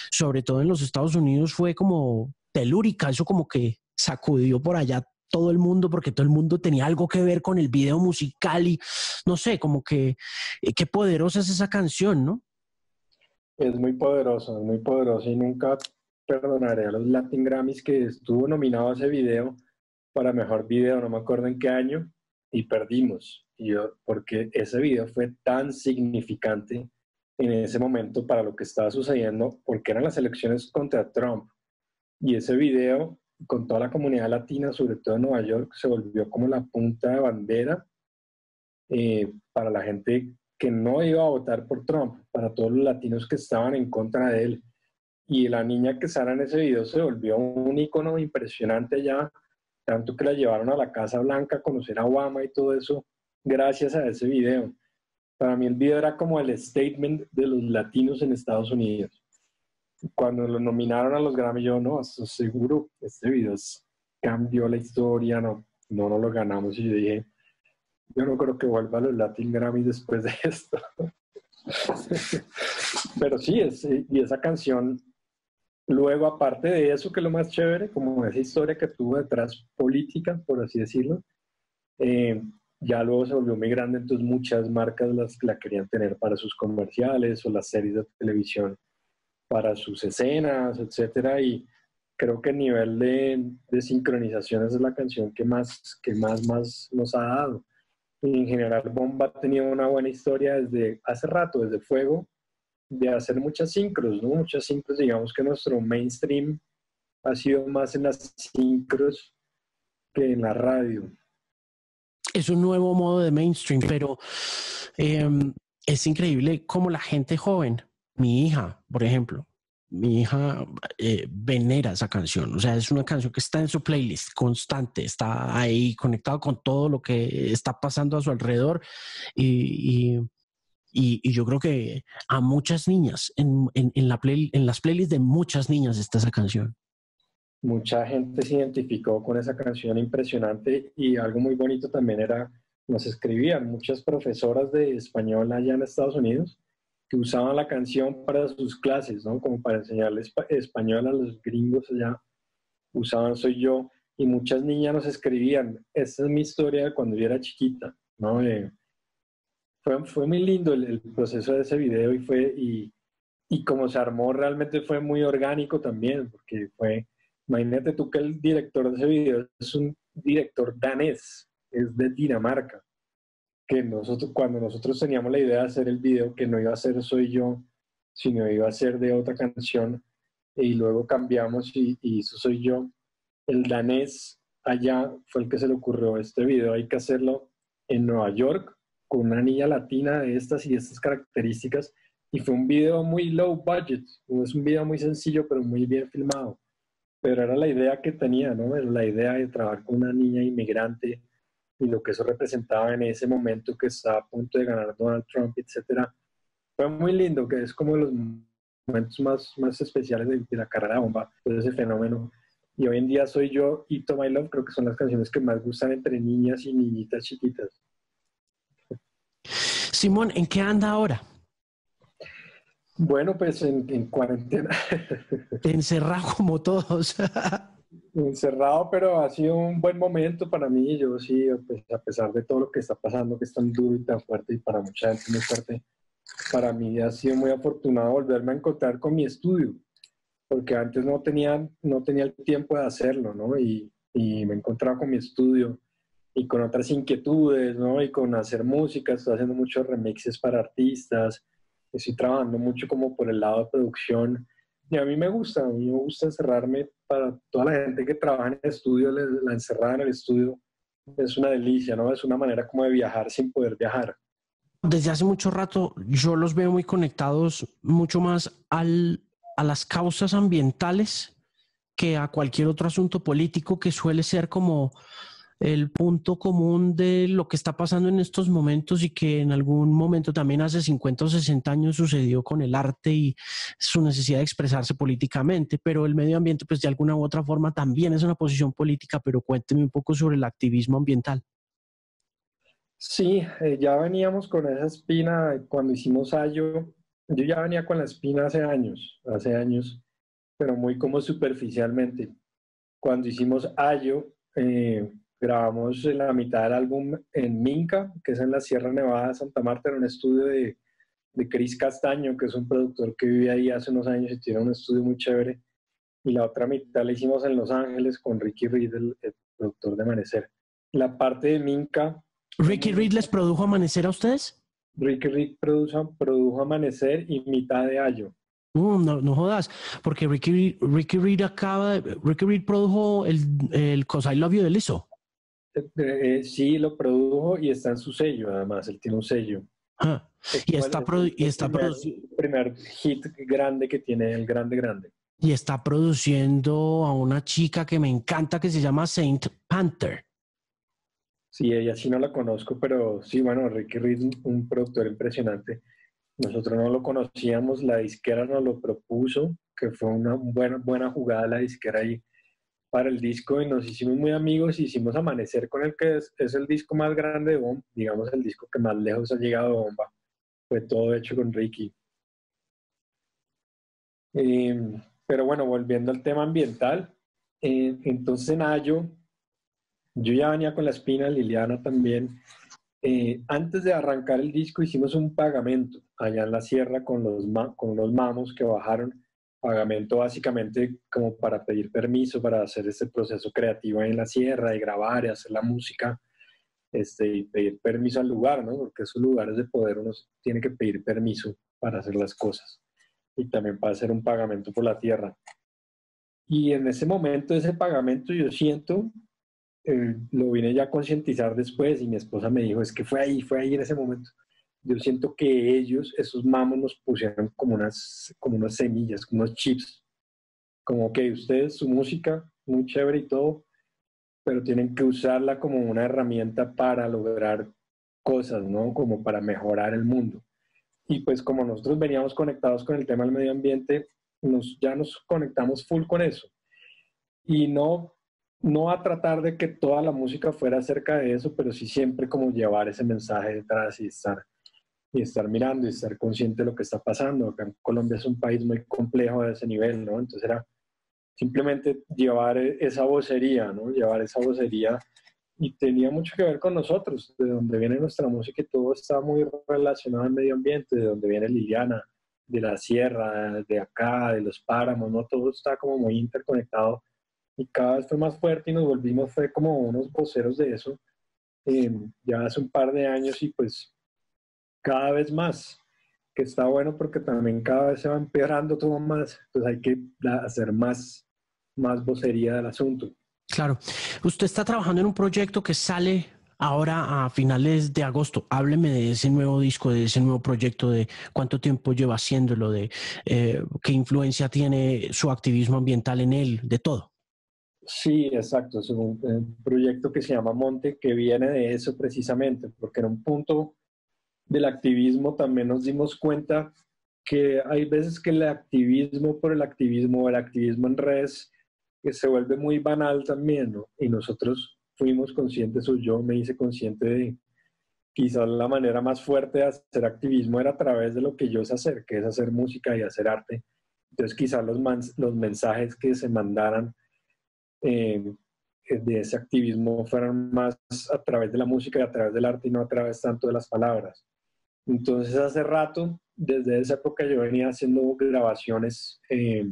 S1: sobre todo en los Estados Unidos, fue como telúrica, eso como que sacudió por allá todo el mundo porque todo el mundo tenía algo que ver con el video musical y no sé, como que eh, qué poderosa es esa canción, ¿no?
S2: Es muy poderosa, es muy poderosa y nunca perdonaré a los Latin Grammys que estuvo nominado a ese video para mejor video, no me acuerdo en qué año, y perdimos. Y yo, porque ese video fue tan significante en ese momento para lo que estaba sucediendo, porque eran las elecciones contra Trump. Y ese video con toda la comunidad latina, sobre todo en Nueva York, se volvió como la punta de bandera eh, para la gente que no iba a votar por Trump, para todos los latinos que estaban en contra de él. Y la niña que sale en ese video se volvió un icono impresionante ya, tanto que la llevaron a la Casa Blanca a conocer a Obama y todo eso, gracias a ese video. Para mí el video era como el statement de los latinos en Estados Unidos cuando lo nominaron a los Grammy, yo no, seguro, este video cambió la historia, no, no, no lo ganamos. Y yo dije, yo no creo que vuelva a los Latin Grammy después de *laughs* esto. Pero sí, es, y esa canción, luego aparte de eso, que es lo más chévere, como esa historia que tuvo detrás política, por así decirlo, eh, ya luego se volvió muy grande, entonces muchas marcas las, la querían tener para sus comerciales o las series de televisión para sus escenas, etcétera, y creo que el nivel de, sincronización es la canción que más, que más, más nos ha dado. Y en general, Bomba ha tenido una buena historia desde hace rato, desde Fuego, de hacer muchas sincros, ¿no? Muchas sincros, digamos que nuestro mainstream ha sido más en las sincros que en la radio.
S1: Es un nuevo modo de mainstream, pero em, es increíble cómo la gente joven mi hija, por ejemplo, mi hija eh, venera esa canción. O sea, es una canción que está en su playlist constante, está ahí conectado con todo lo que está pasando a su alrededor y, yo creo que a muchas niñas, en, la en las playlists de muchas niñas está esa canción.
S2: Mucha gente se identificó con esa canción impresionante y algo muy bonito también era, nos escribían muchas profesoras de español allá en Estados Unidos que usaban la canción para sus clases, ¿no? Como para enseñarles español a los gringos allá. Usaban Soy Yo y muchas niñas nos escribían, esta es mi historia cuando yo era chiquita, ¿no? fue, fue muy lindo el, proceso de ese video y fue, y, y como se armó realmente fue muy orgánico también, porque fue, imagínate tú que el director de ese video es un director danés, es de Dinamarca, que nosotros, cuando nosotros teníamos la idea de hacer el video, que no iba a ser Soy Yo, sino iba a ser de otra canción, y luego cambiamos y, y eso Soy Yo, el danés allá fue el que se le ocurrió este video. Hay que hacerlo en Nueva York con una niña latina de estas y estas características. Y fue un video muy low budget. Es un video muy sencillo, pero muy bien filmado. Pero era la idea que tenía, ¿no? Era la idea de trabajar con una niña inmigrante y lo que eso representaba en ese momento que estaba a punto de ganar Donald Trump, etcétera. Fue muy lindo, que es como los momentos más, más especiales de, de la carrera de bomba, todo ese fenómeno y hoy en día soy yo y To My Love, creo que son las canciones que más gustan entre niñas y niñitas chiquitas.
S1: Simón, ¿en qué anda ahora?
S2: Bueno, pues en, cuarentena. *laughs*
S1: Encerrado como todos. *laughs*
S2: Encerrado, pero ha sido un buen momento para mí. Yo sí, pues, a pesar de todo lo que está pasando, que es tan duro y tan fuerte y para mucha gente muy fuerte, para mí ha sido muy afortunado volverme a encontrar con mi estudio porque antes no tenía, no tenía el tiempo de hacerlo, ¿no? Y, y me encontraba con mi estudio y con otras inquietudes, ¿no? Y con hacer música, estoy haciendo muchos remixes para artistas, estoy trabajando mucho como por el lado de producción. Y a mí me gusta, a mí me gusta encerrarme para toda la gente que trabaja en el estudio, la encerrada en el estudio, es una delicia, ¿no? Es una manera como de viajar sin poder viajar.
S1: Desde hace mucho rato yo los veo muy conectados mucho más al a las causas ambientales que a cualquier otro asunto político que suele ser como el punto común de lo que está pasando en estos momentos y que en algún momento también hace 50 o 60 años sucedió con el arte y su necesidad de expresarse políticamente, pero el medio ambiente pues de alguna u otra forma también es una posición política, pero cuénteme un poco sobre el activismo ambiental.
S2: Sí, eh, ya veníamos con esa espina cuando hicimos Ayo, yo ya venía con la espina hace años, hace años, pero muy como superficialmente. Cuando hicimos Ayo, eh, grabamos la mitad del álbum en Minca, que es en la Sierra Nevada de Santa Marta, en un estudio de, de Chris Castaño, que es un productor que vive ahí hace unos años y tiene un estudio muy chévere. Y la otra mitad la hicimos en Los Ángeles con Ricky Reed, el, productor de Amanecer. La parte de Minca.
S1: ¿Ricky Reed les produjo Amanecer a ustedes?
S2: Ricky Reed produjo, produjo Amanecer y Mitad de Ayo.
S1: Uh, no, no, jodas, porque Ricky, Ricky Reed acaba, Ricky Reed produjo el, el Cause I Love You de Lizzo.
S2: Eh, sí, lo produjo y está en su sello, además, él tiene un sello.
S1: Ah, y está, y está
S2: produciendo. El primer hit grande que tiene, el grande, grande.
S1: Y está produciendo a una chica que me encanta que se llama Saint Panther.
S2: Sí, ella sí no la conozco, pero sí, bueno, Ricky Reed, un productor impresionante. Nosotros no lo conocíamos, la disquera nos lo propuso, que fue una buena, buena jugada la disquera ahí para el disco y nos hicimos muy amigos y hicimos Amanecer con el que es, el disco más grande de Bomba, digamos el disco que más lejos ha llegado de Bomba. Fue todo hecho con Ricky. Em, pero bueno, volviendo al tema ambiental, eh, entonces en Ayo yo ya venía con la espina, Liliana también. Eh, antes de arrancar el disco hicimos un pagamento allá en la sierra con los, con los mamos que bajaron. Pagamento básicamente como para pedir permiso para hacer este proceso creativo en la sierra, y grabar y hacer la música. Este, y pedir permiso al lugar, ¿no? Porque esos lugares de poder uno tiene que pedir permiso para hacer las cosas y también para hacer un pagamento por la tierra. Y en ese momento, ese pagamento, yo siento eh, lo vine ya a concientizar después y mi esposa me dijo, es que fue ahí, fue ahí en ese momento. Yo siento que ellos, esos mamos, nos pusieron como unas, como unas semillas, como unos chips. Como que ustedes, su música, muy chévere y todo, pero tienen que usarla como una herramienta para lograr cosas, ¿no? Como para mejorar el mundo. y pues como nosotros veníamos conectados con el tema del medio ambiente, nos, ya nos conectamos full con eso. Y no, no a tratar de que toda la música fuera acerca de eso, pero sí siempre como llevar ese mensaje detrás y estar, y estar mirando y estar consciente de lo que está pasando. Acá en Colombia es un país muy complejo a ese nivel, ¿no? Entonces era simplemente llevar esa vocería, ¿no? Llevar esa vocería y tenía mucho que ver con nosotros, de donde viene nuestra música y todo está muy relacionado al medio ambiente, de donde viene Liliana, de la sierra, de acá, de los páramos, ¿no? Todo está como muy interconectado y cada vez fue más fuerte y nos volvimos, fue como unos voceros de eso, eh, ya hace un par de años y pues cada vez más, que está bueno porque también cada vez se va empeorando todo más, entonces hay que hacer más, más vocería del asunto.
S1: Claro. Usted está trabajando en un proyecto que sale ahora a finales de agosto. Hábleme de ese nuevo disco, de ese nuevo proyecto, de cuánto tiempo lleva haciéndolo, de eh, qué influencia tiene su activismo ambiental en él, de todo.
S2: Sí, exacto. Es un, un proyecto que se llama Monte, que viene de eso precisamente, porque en un punto del activismo también nos dimos cuenta que hay veces que el activismo por el activismo, el activismo en redes, se vuelve muy banal también, ¿no? Y nosotros fuimos conscientes, o yo me hice consciente de quizás la manera más fuerte de hacer activismo era a través de lo que yo sé hacer, que es hacer música y hacer arte. Entonces quizás los, los mensajes que se mandaran eh, de ese activismo fueran más a través de la música y a través del arte y no a través tanto de las palabras. Entonces hace rato, desde esa época yo venía haciendo grabaciones eh,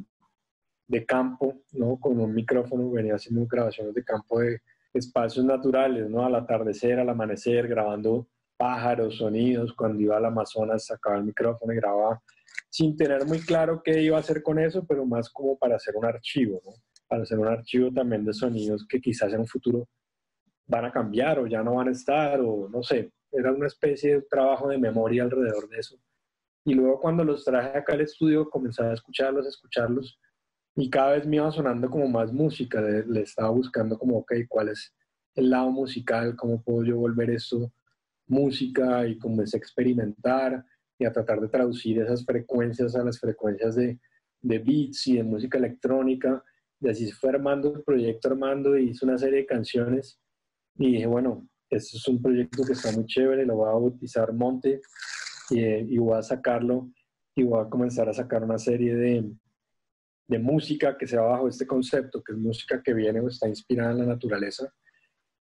S2: de campo, ¿no? Con un micrófono venía haciendo grabaciones de campo de espacios naturales, ¿no? Al atardecer, al amanecer, grabando pájaros, sonidos. Cuando iba al Amazonas sacaba el micrófono y grababa sin tener muy claro qué iba a hacer con eso, pero más como para hacer un archivo, ¿no? Para hacer un archivo también de sonidos que quizás en un futuro van a cambiar o ya no van a estar o no sé. Era una especie de trabajo de memoria alrededor de eso. Y luego cuando los traje acá al estudio, comencé a escucharlos, a escucharlos y cada vez me iba sonando como más música, le, estaba buscando como, ok, ¿cuál es el lado musical? ¿Cómo puedo yo volver esto música? Y comencé a experimentar y a tratar de traducir esas frecuencias a las frecuencias de, beats y de música electrónica. Y así se fue armando el proyecto, armando, y hice una serie de canciones. Y dije, bueno, este es un proyecto que está muy chévere, lo voy a bautizar Monte y, y voy a sacarlo y voy a comenzar a sacar una serie de, de música que se va bajo este concepto, que es música que viene o está inspirada en la naturaleza,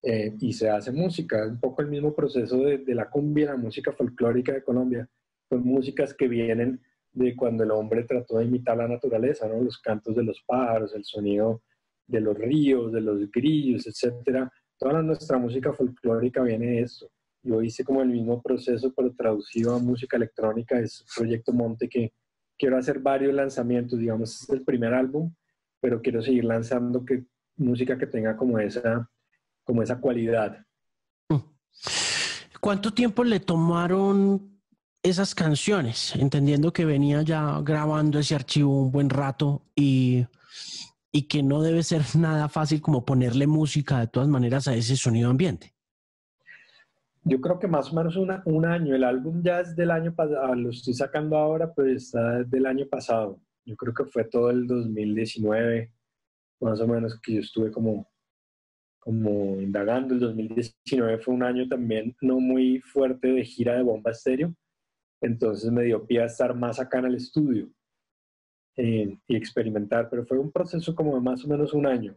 S2: eh, y se hace música. Es un poco el mismo proceso de, la cumbia, la música folclórica de Colombia. Son músicas que vienen de cuando el hombre trató de imitar la naturaleza, los cantos de los pájaros, el sonido de los ríos, de los grillos, etc. Toda nuestra música folclórica viene de eso. Yo hice como el mismo proceso, pero traducido a música electrónica, es Proyecto Monte que quiero hacer varios lanzamientos, digamos, es el primer álbum, pero quiero seguir lanzando que, música que tenga como esa, como esa cualidad.
S1: ¿Cuánto tiempo le tomaron esas canciones? Entendiendo que venía ya grabando ese archivo un buen rato y, y que no debe ser *laughs* nada fácil como ponerle música de todas maneras a ese sonido ambiente.
S2: Yo creo que más o menos un año. El álbum ya es del año pasado, ah, lo estoy sacando ahora, pero está del año pasado. Yo creo que fue todo el 2019, más o menos, que yo estuve como, como indagando. El 2019 fue un año también no muy fuerte de gira de bomba estéreo, entonces me dio pie a estar más acá en el estudio eh, y experimentar, pero fue un proceso como de más o menos un año,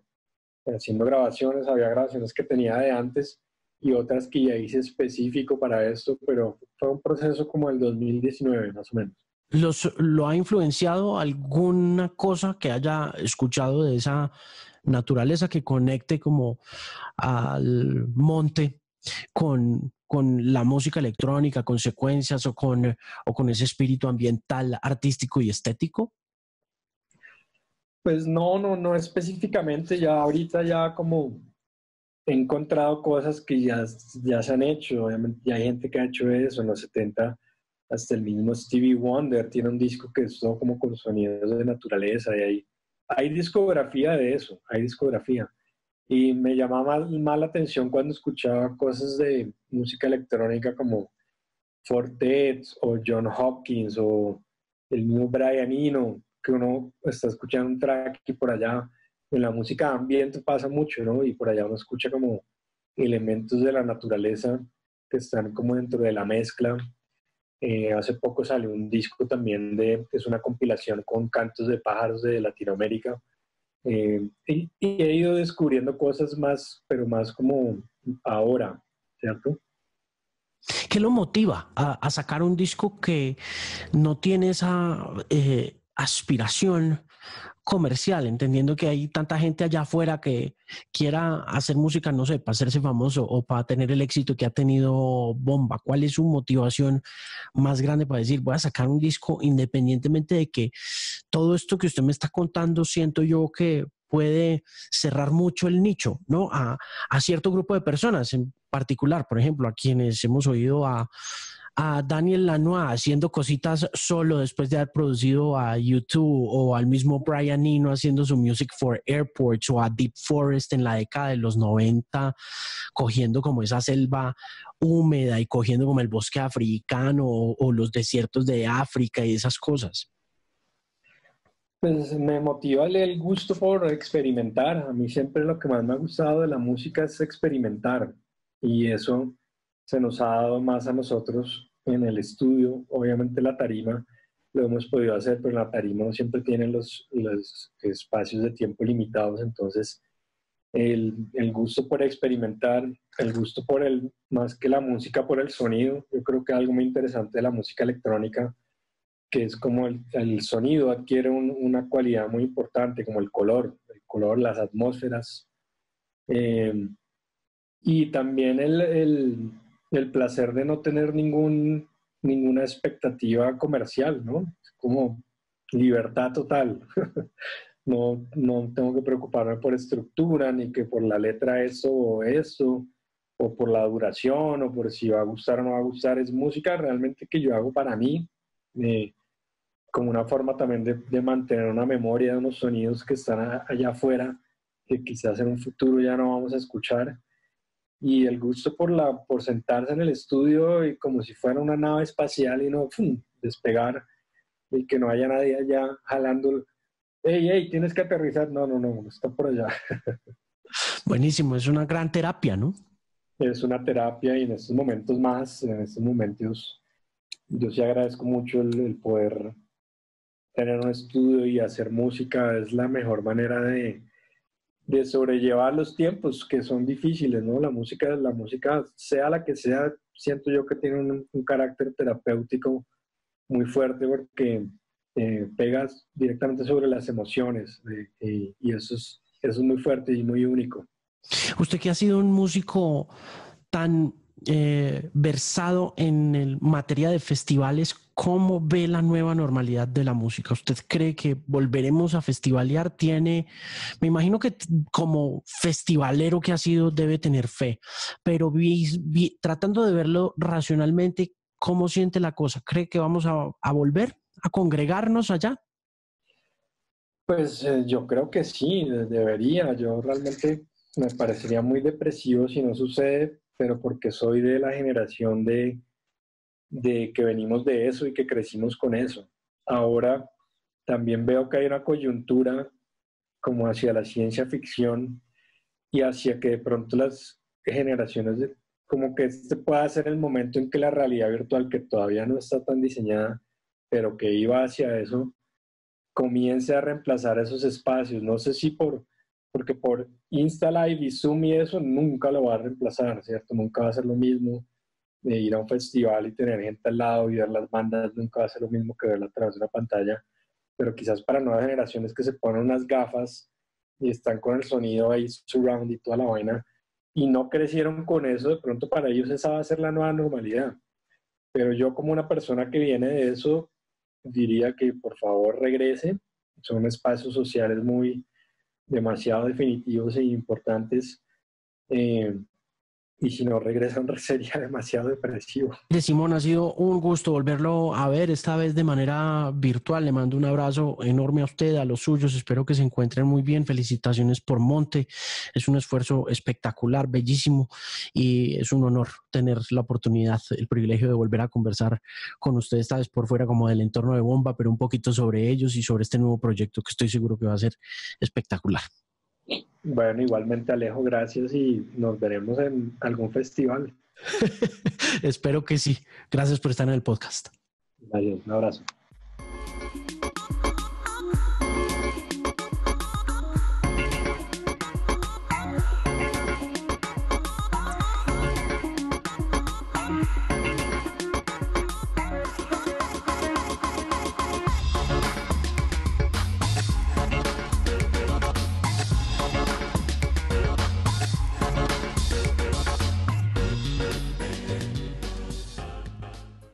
S2: haciendo grabaciones, había grabaciones que tenía de antes y otras que ya hice específico para esto, pero fue un proceso como el 2019 más o menos.
S1: Los, ¿Lo ha influenciado alguna cosa que haya escuchado de esa naturaleza que conecte como al monte con, con la música electrónica, con secuencias o con, o con ese espíritu ambiental, artístico y estético?
S2: Pues no, no, no específicamente, ya ahorita ya como he encontrado cosas que ya, ya se han hecho, obviamente ya hay gente que ha hecho eso en los 70, hasta el mismo Stevie Wonder tiene un disco que es todo como con sonidos de naturaleza y hay, hay discografía de eso, hay discografía. Y me llamaba más, la atención cuando escuchaba cosas de música electrónica como Fortet o John Hopkins o el mismo Brian Eno, que uno está escuchando un track y por allá en la música ambiente pasa mucho, ¿no? Y por allá uno escucha como elementos de la naturaleza que están como dentro de la mezcla. Eh, hace poco salió un disco también de, es una compilación con cantos de pájaros de Latinoamérica. Eh, y, he ido descubriendo cosas más, pero más como ahora, ¿cierto?
S1: ¿Qué lo motiva a, sacar un disco que no tiene esa eh, aspiración comercial, entendiendo que hay tanta gente allá afuera que quiera hacer música, no sé, para hacerse famoso o para tener el éxito que ha tenido Bomba? ¿Cuál es su motivación más grande para decir, voy a sacar un disco independientemente de que todo esto que usted me está contando, siento yo que puede cerrar mucho el nicho, ¿no? A, a cierto grupo de personas en particular, por ejemplo, a quienes hemos oído a a Daniel Lanois haciendo cositas solo después de haber producido a YouTube o al mismo Brian Eno haciendo su Music for Airports o a Deep Forest en la década de los 90 cogiendo como esa selva húmeda y cogiendo como el bosque africano o, los desiertos de África y esas cosas.
S2: Pues me motiva el gusto por experimentar. A mí siempre lo que más me ha gustado de la música es experimentar. Y eso se nos ha dado más a nosotros en el estudio. Obviamente la tarima lo hemos podido hacer, pero la tarima no siempre tiene los, los espacios de tiempo limitados, entonces el, el, gusto por experimentar, el gusto por el, más que la música, por el sonido, yo creo que algo muy interesante de la música electrónica, que es como el, el sonido adquiere una cualidad muy importante, como el color, el color, las atmósferas, eh, y también el, el placer de no tener ningún, ninguna expectativa comercial, ¿no? como libertad total. *laughs* no, no tengo que preocuparme por estructura, ni que por la letra eso o eso, o por la duración, o por si va a gustar o no va a gustar. Es música realmente que yo hago para mí, eh, como una forma también de, de, mantener una memoria de unos sonidos que están allá afuera, que quizás en un futuro ya no vamos a escuchar y el gusto por, la, por sentarse en el estudio y como si fuera una nave espacial y no despegar y que no haya nadie allá jalando. Hey, hey, tienes que aterrizar. No, no, no, está por allá. *laughs*
S1: Buenísimo, es una gran terapia, ¿no?
S2: Es una terapia y en estos momentos más, en estos momentos, yo sí agradezco mucho el, el poder tener un estudio y hacer música. Es la mejor manera de, de sobrellevar los tiempos que son difíciles, ¿no? La música, la música, sea la que sea, siento yo que tiene un, carácter terapéutico muy fuerte porque eh, pegas directamente sobre las emociones eh, y eso es, eso es muy fuerte y muy único.
S1: Usted que ha sido un músico tan eh, versado en el materia de festivales, ¿cómo ve la nueva normalidad de la música? ¿Usted cree que volveremos a festivalear? Tiene, me imagino que como festivalero que ha sido debe tener fe, pero tratando de verlo racionalmente, ¿cómo siente la cosa? ¿Cree que vamos a, volver a congregarnos allá?
S2: Pues eh, yo creo que sí, debería. Yo realmente me parecería muy depresivo si no sucede pero porque soy de la generación de, de que venimos de eso y que crecimos con eso. Ahora también veo que hay una coyuntura como hacia la ciencia ficción y hacia que de pronto las generaciones, como que este pueda ser el momento en que la realidad virtual, que todavía no está tan diseñada, pero que iba hacia eso, comience a reemplazar esos espacios. No sé si por porque por Insta Live y Zoom y eso nunca lo va a reemplazar, ¿cierto? Nunca va a ser lo mismo de ir a un festival y tener gente al lado y ver las bandas, nunca va a ser lo mismo que verla a través de una pantalla, pero quizás para nuevas generaciones que se ponen unas gafas y están con el sonido ahí surround y toda la vaina y no crecieron con eso, de pronto para ellos esa va a ser la nueva normalidad. Pero yo como una persona que viene de eso, diría que por favor regrese, son espacios sociales muy demasiado definitivos e importantes. Eh, y si no regresa *laughs* sería demasiado depresivo.
S1: De Simón, ha sido un gusto volverlo a ver, esta vez de manera virtual. Le mando un abrazo enorme a usted, a los suyos. Espero que se encuentren muy bien. Felicitaciones por Monte. Es un esfuerzo espectacular, bellísimo y es un honor tener la oportunidad, el privilegio de volver a conversar con usted esta vez por fuera como del entorno de Bomba, pero un poquito sobre ellos y sobre este nuevo proyecto que estoy seguro que va a ser espectacular.
S2: Bueno, igualmente Alejo, gracias y nos veremos en algún festival. *laughs*
S1: Espero que sí. Gracias por estar en el podcast.
S2: Adiós, un abrazo.